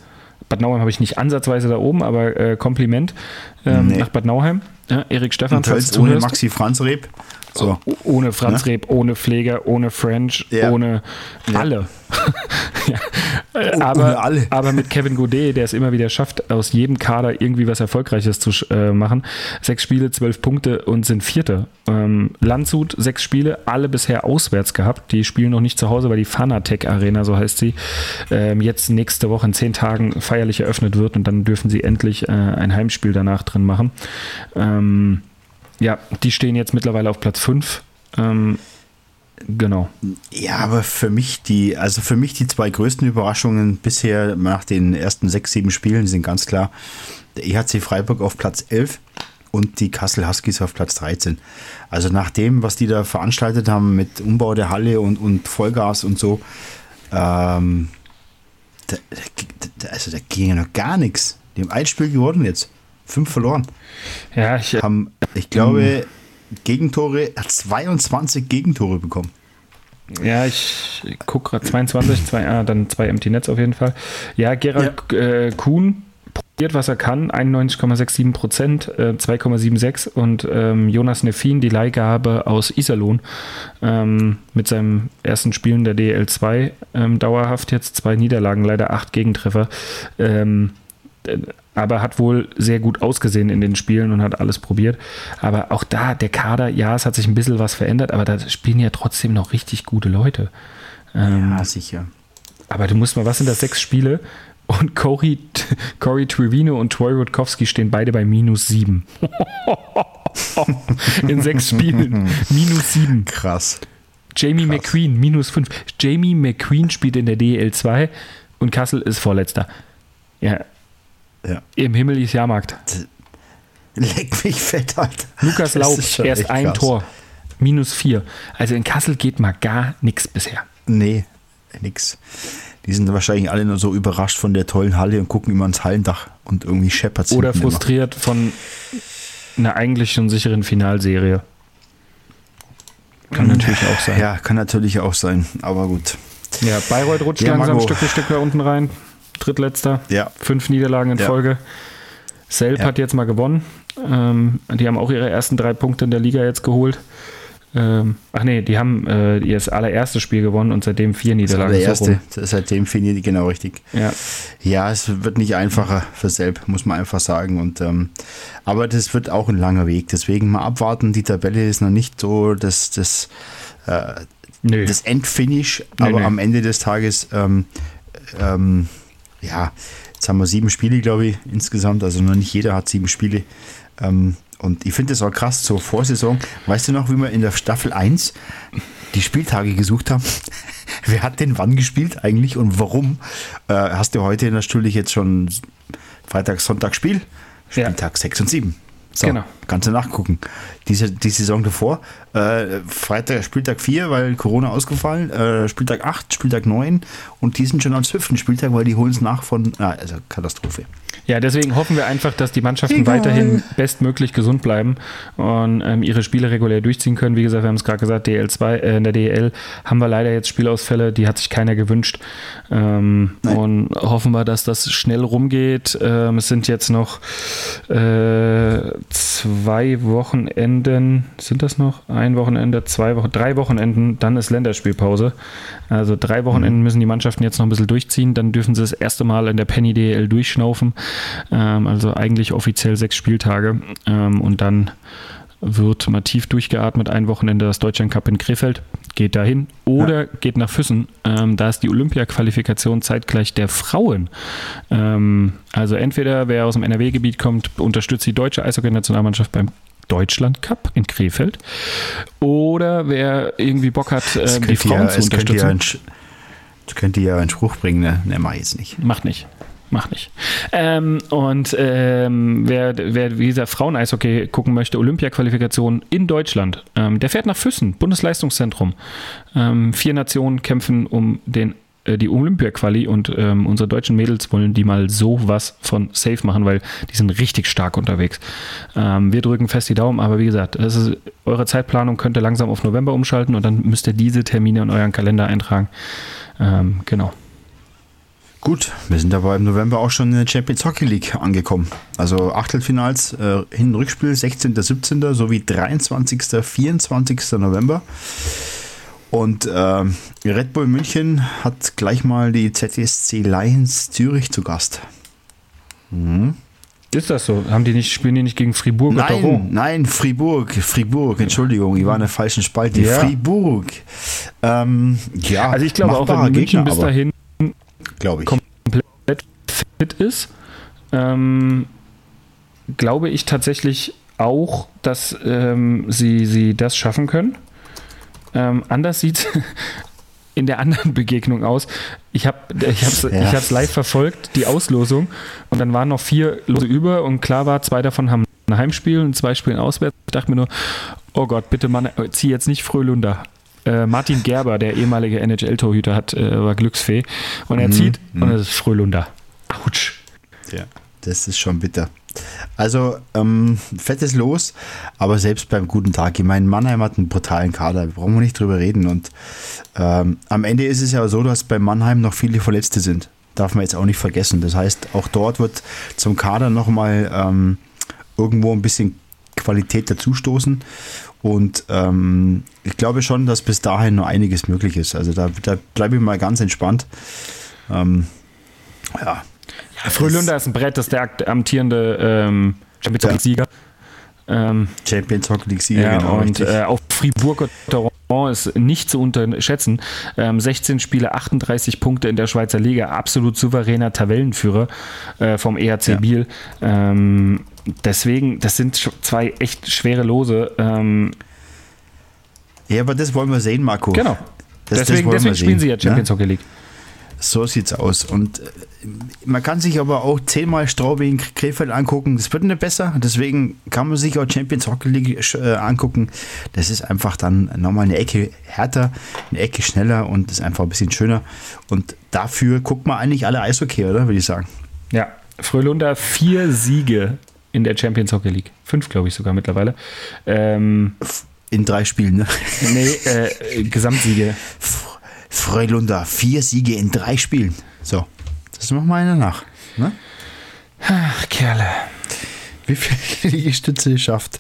Bad Nauheim habe ich nicht ansatzweise da oben, aber äh, Kompliment ähm, Nee. nach Bad Nauheim. Ja, Erik Stefan, Und Tölz ohne. Maxi Franz Reb. So. O- Ohne Franz Reb, ohne Pfleger, ohne French, Ja. ohne Ja. alle. (laughs) ja. Oh, aber, ohne alle. aber mit Kevin Godet, der es immer wieder schafft, aus jedem Kader irgendwie was Erfolgreiches zu äh, machen. Sechs Spiele, zwölf Punkte und sind Vierte. Ähm, Landshut, sechs Spiele, alle bisher auswärts gehabt. Die spielen noch nicht zu Hause, weil die Fanatec Arena, so heißt sie, ähm, jetzt nächste Woche in zehn Tagen feierlich eröffnet wird und dann dürfen sie endlich äh, ein Heimspiel danach drin machen. Ähm, ja, die stehen jetzt mittlerweile auf Platz 5. Ähm, genau. Ja, aber für mich die, also für mich die zwei größten Überraschungen bisher nach den ersten sechs, sieben Spielen sind ganz klar der EHC Freiburg auf Platz 11 und die Kassel Huskies auf Platz 13. Also nach dem, was die da veranstaltet haben mit Umbau der Halle und, und Vollgas und so, ähm, da, da, also da ging ja noch gar nichts. Die haben ein Spiel gewonnen jetzt, fünf verloren. Ja, ich, Haben, ich glaube, Gegentore, 22 Gegentore bekommen. Ja, ich gucke gerade 22, zwei, ah, dann zwei Empty Nets auf jeden Fall. Ja, Gerald Äh, Kuhn probiert, was er kann, 91,67 Prozent, äh, 2,76 und ähm, Jonas Neffin, die Leihgabe aus Iserlohn, ähm, mit seinem ersten Spiel in der DL2 ähm, dauerhaft jetzt zwei Niederlagen, leider acht Gegentreffer. Aber hat wohl sehr gut ausgesehen in den Spielen und hat alles probiert. Aber auch da, der Kader, ja, es hat sich ein bisschen was verändert, aber da spielen ja trotzdem noch richtig gute Leute. Ähm, Ja, sicher. aber du musst mal, was sind das, sechs Spiele? Und Corey, Corey Trevino und Troy Rutkowski stehen beide bei minus sieben. (laughs) In sechs Spielen. Minus sieben. Krass. Jamie McQueen, minus fünf. Jamie McQueen spielt in der DL2 und Kassel ist Vorletzter. Ja, Ja. im Himmel ist Jahrmarkt. Leck mich fett, Alter. Lukas Laub, erst ein krass. Tor. Minus vier. Also in Kassel geht mal gar nichts bisher. Nee, nix. Die sind wahrscheinlich alle nur so überrascht von der tollen Halle und gucken immer ans Hallendach und irgendwie scheppert Oder frustriert von einer eigentlich schon sicheren Finalserie. Kann natürlich auch sein. Ja, kann natürlich auch sein, aber gut. Ja, Bayreuth rutscht Ja, langsam Marco. Stück für Stück da unten rein. Drittletzter. Ja. Fünf Niederlagen in Ja. Folge. Selb Ja. hat jetzt mal gewonnen. Ähm, die haben auch ihre ersten drei Punkte in der Liga jetzt geholt. Ähm, ach nee, die haben äh, ihr allererstes Spiel gewonnen und seitdem vier Niederlagen. Der erste, so seitdem vier Niederlagen, genau richtig. Ja. ja, es wird nicht einfacher für Selb, muss man einfach sagen. Und, ähm, aber das wird auch ein langer Weg. Deswegen mal abwarten. Die Tabelle ist noch nicht so das, das, äh, das Endfinish, aber nö. am Ende des Tages, ähm, ähm, ja, jetzt haben wir sieben Spiele, glaube ich, insgesamt. Also noch nicht jeder hat sieben Spiele. Ähm, und ich finde es auch krass, zur Vorsaison. Weißt du noch, wie wir in der Staffel 1 die Spieltage gesucht haben? (laughs) Wer hat denn wann gespielt eigentlich und warum? Äh, hast du heute natürlich jetzt schon Freitag, Sonntag Spiel? Spieltag ja. 6 und 7. So, genau. kannst du nachgucken. Diese, die Saison davor, äh, Freitag, Spieltag 4, weil Corona ausgefallen, äh, Spieltag 8, Spieltag 9 und die sind schon am 12. Spieltag, weil die holen es nach von, ah, also Katastrophe. Ja, deswegen hoffen wir einfach, dass die Mannschaften Egal. weiterhin bestmöglich gesund bleiben und ähm, ihre Spiele regulär durchziehen können. Wie gesagt, wir haben es gerade gesagt, DL2, äh, in der DL haben wir leider jetzt Spielausfälle, die hat sich keiner gewünscht. Ähm, und hoffen wir, dass das schnell rumgeht. Ähm, es sind jetzt noch äh, zwei Wochenenden, sind das noch? Ein Wochenende, zwei Wochen, drei Wochenenden, dann ist Länderspielpause. Also drei Wochenenden mhm. müssen die Mannschaften jetzt noch ein bisschen durchziehen, dann dürfen sie das erste Mal in der Penny DL durchschnaufen. Ähm, also eigentlich offiziell sechs Spieltage. Ähm, und dann wird mal tief durchgeatmet. Ein Wochenende das Deutschland Cup in Krefeld. Geht dahin oder ja. geht nach Füssen. Ähm, da ist die Olympia-Qualifikation zeitgleich der Frauen. Ähm, also entweder wer aus dem NRW-Gebiet kommt, unterstützt die deutsche Eishockey-Nationalmannschaft beim Deutschland Cup in Krefeld. Oder wer irgendwie Bock hat, äh, die Frauen ja, zu unterstützen. Könnte ja ein, könnte ja einen Spruch bringen, ne? Ne, mach jetzt nicht. Macht nicht. Mach nicht. Ähm, und ähm, wer, wer wie gesagt Frauen-Eishockey gucken möchte, Olympia-Qualifikation in Deutschland, ähm, der fährt nach Füssen, Bundesleistungszentrum. Ähm, vier Nationen kämpfen um den äh, die Olympia-Quali und ähm, unsere deutschen Mädels wollen die mal so was von safe machen, weil die sind richtig stark unterwegs. Ähm, wir drücken fest die Daumen, aber wie gesagt, ist, eure Zeitplanung könnt ihr langsam auf November umschalten und dann müsst ihr diese Termine in euren Kalender eintragen. Genau. Gut, wir sind aber im November auch schon in der Champions Hockey League angekommen. Also Achtelfinals, äh, Hin- Rückspiel 16., 17. sowie 23., 24. November. Und äh, Red Bull München hat gleich mal die ZSC Lions Zürich zu Gast. Mhm. Ist das so? Haben die nicht, spielen die nicht gegen Fribourg nein, oder Nein, Fribourg, Fribourg, Entschuldigung, ich war in der falschen Spalte. Ja. Fribourg. Ähm, ja, also ich glaube auch, wenn München Gegner, bis dahin glaube ich. komplett fit ist, ähm, glaube ich tatsächlich auch, dass ähm, sie, sie das schaffen können. Ähm, anders sieht (laughs) in der anderen Begegnung aus. Ich habe ich hab's, ja. ich live verfolgt, die Auslosung, und dann waren noch vier Lose über und klar war, zwei davon haben ein Heimspiel und zwei spielen auswärts. Ich dachte mir nur, oh Gott, bitte Mann, zieh jetzt nicht Fröhlunder äh, Martin Gerber, der ehemalige NHL-Torhüter, hat, äh, war Glücksfee. Und er mhm. zieht mhm. und es ist Fröhlunder. Autsch. Ja, das ist schon bitter. Also, ähm, fettes Los, aber selbst beim guten Tag. Ich meine, Mannheim hat einen brutalen Kader, brauchen wir nicht drüber reden. Und ähm, am Ende ist es ja so, dass bei Mannheim noch viele Verletzte sind. Darf man jetzt auch nicht vergessen. Das heißt, auch dort wird zum Kader nochmal ähm, irgendwo ein bisschen Qualität dazustoßen. Und ähm, ich glaube schon, dass bis dahin noch einiges möglich ist. Also da, da bleibe ich mal ganz entspannt. Ähm, ja. ja Fröhlunder ist ein Brett, das ist der amtierende ähm, Champions League-Sieger. Ähm, Champions Hockey League Sieger, ja, genau. Und äh, auch Fribourg ist nicht zu unterschätzen. Ähm, 16 Spiele, 38 Punkte in der Schweizer Liga, absolut souveräner Tabellenführer äh, vom ERC ja. Biel. Ähm, deswegen, das sind zwei echt schwere Lose. Ähm, ja, aber das wollen wir sehen, Marco. Genau. Das, deswegen, das deswegen spielen sie ja Champions ne? Hockey League. So sieht's aus. Und äh, man kann sich aber auch zehnmal Straubing Krefeld angucken. Das wird nicht besser. Deswegen kann man sich auch Champions Hockey League äh, angucken. Das ist einfach dann nochmal eine Ecke härter, eine Ecke schneller und ist einfach ein bisschen schöner. Und dafür guckt man eigentlich alle Eishockey, oder? Würde ich sagen. Ja, Fröhlunder vier Siege in der Champions Hockey League. Fünf, glaube ich, sogar mittlerweile. Ähm, in drei Spielen, ne? Nee, äh, Gesamtsiege. Freulunder, vier Siege in drei Spielen. So, das machen wir einer nach. Ne? Ach, Kerle. Wie viel Liegestütze schafft?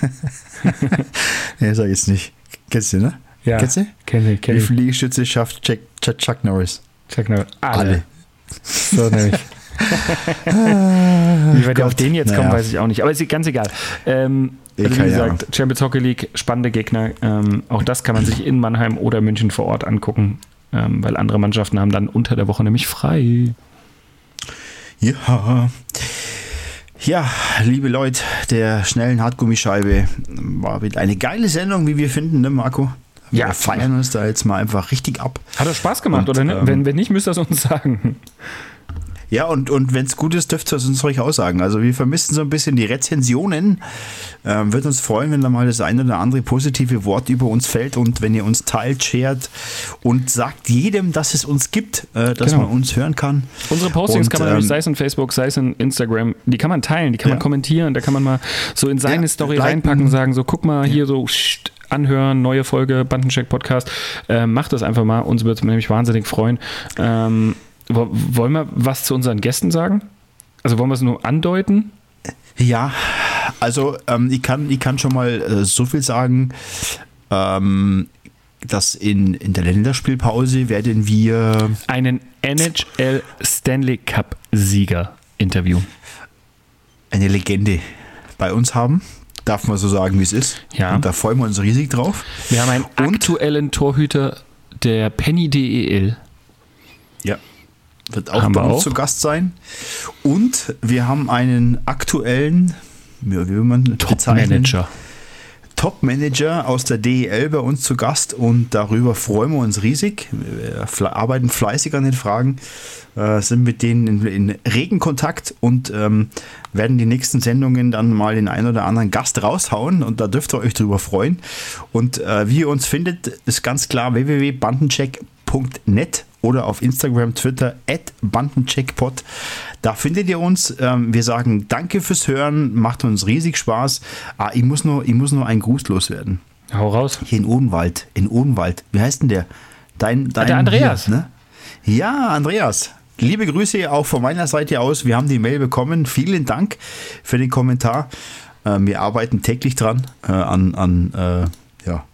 (laughs) nee, sag jetzt nicht. Kennst du, ne? Ja. Kennst du? Kenn ich, kenn Wie viel Liegestütze schafft Chuck, Chuck, Chuck Norris? Sag nur, alle. Alle. So nämlich. (laughs) Wie wir auf den jetzt kommen, Naja. weiß ich auch nicht. Aber ist ganz egal. Ähm, Eh, also wie gesagt, Champions Hockey League, spannende Gegner. Ähm, auch das kann man sich in Mannheim oder München vor Ort angucken, ähm, weil andere Mannschaften haben dann unter der Woche nämlich frei. Ja. Ja, liebe Leute der schnellen Hartgummischeibe, war wieder eine geile Sendung, wie wir finden, ne, Marco? Ja. Wir feiern uns da jetzt mal einfach richtig ab. Hat doch Spaß gemacht, Und, oder ne? ähm, wenn, wenn nicht, müsst ihr es uns sagen. Ja, und, und wenn es gut ist, dürft ihr es uns ruhig aussagen. Also wir vermissen so ein bisschen die Rezensionen. Ähm, Wird uns freuen, wenn da mal das eine oder andere positive Wort über uns fällt und wenn ihr uns teilt, shared und sagt jedem, dass es uns gibt, äh, dass Genau. man uns hören kann. Unsere Postings Und, kann man nämlich, ähm, sei es in Facebook, sei es in Instagram, die kann man teilen, die kann man Ja. kommentieren, da kann man mal so in seine Ja, Story liken. reinpacken, sagen so, guck mal hier so pssst, anhören, neue Folge, Bandencheck Podcast. Äh, macht das einfach mal, uns würde es nämlich wahnsinnig freuen. Ähm, wollen wir was zu unseren Gästen sagen? Also wollen wir es nur andeuten? Ja, also ähm, ich, kann, ich kann schon mal äh, so viel sagen, ähm, dass in, in der Länderspielpause werden wir Einen NHL Stanley Cup Sieger interviewen. eine Legende bei uns haben. Darf man so sagen, wie es ist. Ja. Und da freuen wir uns riesig drauf. Wir haben einen Und- aktuellen Torhüter der Penny DEL. Ja. Wird auch Haben bei uns auch. zu Gast sein. Und wir haben einen aktuellen, ja, wie will man bezeichnen? Manager. Top-Manager aus der DEL bei uns zu Gast und darüber freuen wir uns riesig. Wir arbeiten fleißig an den Fragen, äh, sind mit denen in, in regen Kontakt und ähm, werden die nächsten Sendungen dann mal den einen oder anderen Gast raushauen und da dürft ihr euch drüber freuen. Und äh, wie ihr uns findet, ist ganz klar www.bandencheck.net oder auf Instagram, Twitter at Bandencheckpot. Da findet ihr uns. Ähm, wir sagen danke fürs Hören, macht uns riesig Spaß. Ah, ich muss nur, ich muss nur einen Gruß loswerden. Hau raus. Hier in Odenwald, in Odenwald. Wie heißt denn der? Dein, dein der Andreas. Hier, ne? Ja, Andreas. Liebe Grüße auch von meiner Seite aus. Wir haben die Mail bekommen. Vielen Dank für den Kommentar. Ähm, wir arbeiten täglich dran äh, an, an äh, ja,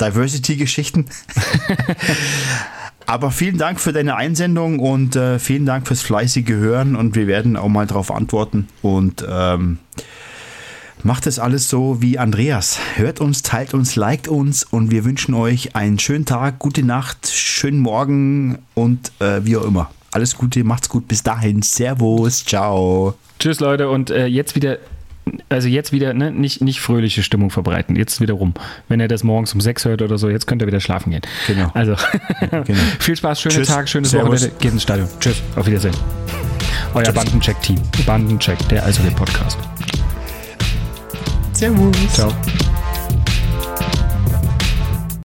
Diversity-Geschichten. (laughs) (laughs) Aber vielen Dank für deine Einsendung und äh, vielen Dank fürs fleißige Hören und wir werden auch mal darauf antworten und ähm, macht es alles so wie Andreas. Hört uns, teilt uns, liked uns und wir wünschen euch einen schönen Tag, gute Nacht, schönen Morgen und äh, wie auch immer. Alles Gute, macht's gut, bis dahin. Servus, ciao. Tschüss, Leute, und äh, jetzt wieder, also jetzt wieder, ne, nicht, nicht fröhliche Stimmung verbreiten. Jetzt wieder rum. Wenn ihr das morgens um sechs hört oder so, jetzt könnt ihr wieder schlafen gehen. Genau. Also, (laughs) Genau. viel Spaß, schönen Tschüss. Tag, schönes Servus. Wochenende. Geht ins Stadion. Tschüss, auf Wiedersehen. Euer. Bandencheck-Team. Bandencheck, der Eishockey-Podcast. Servus. Ciao.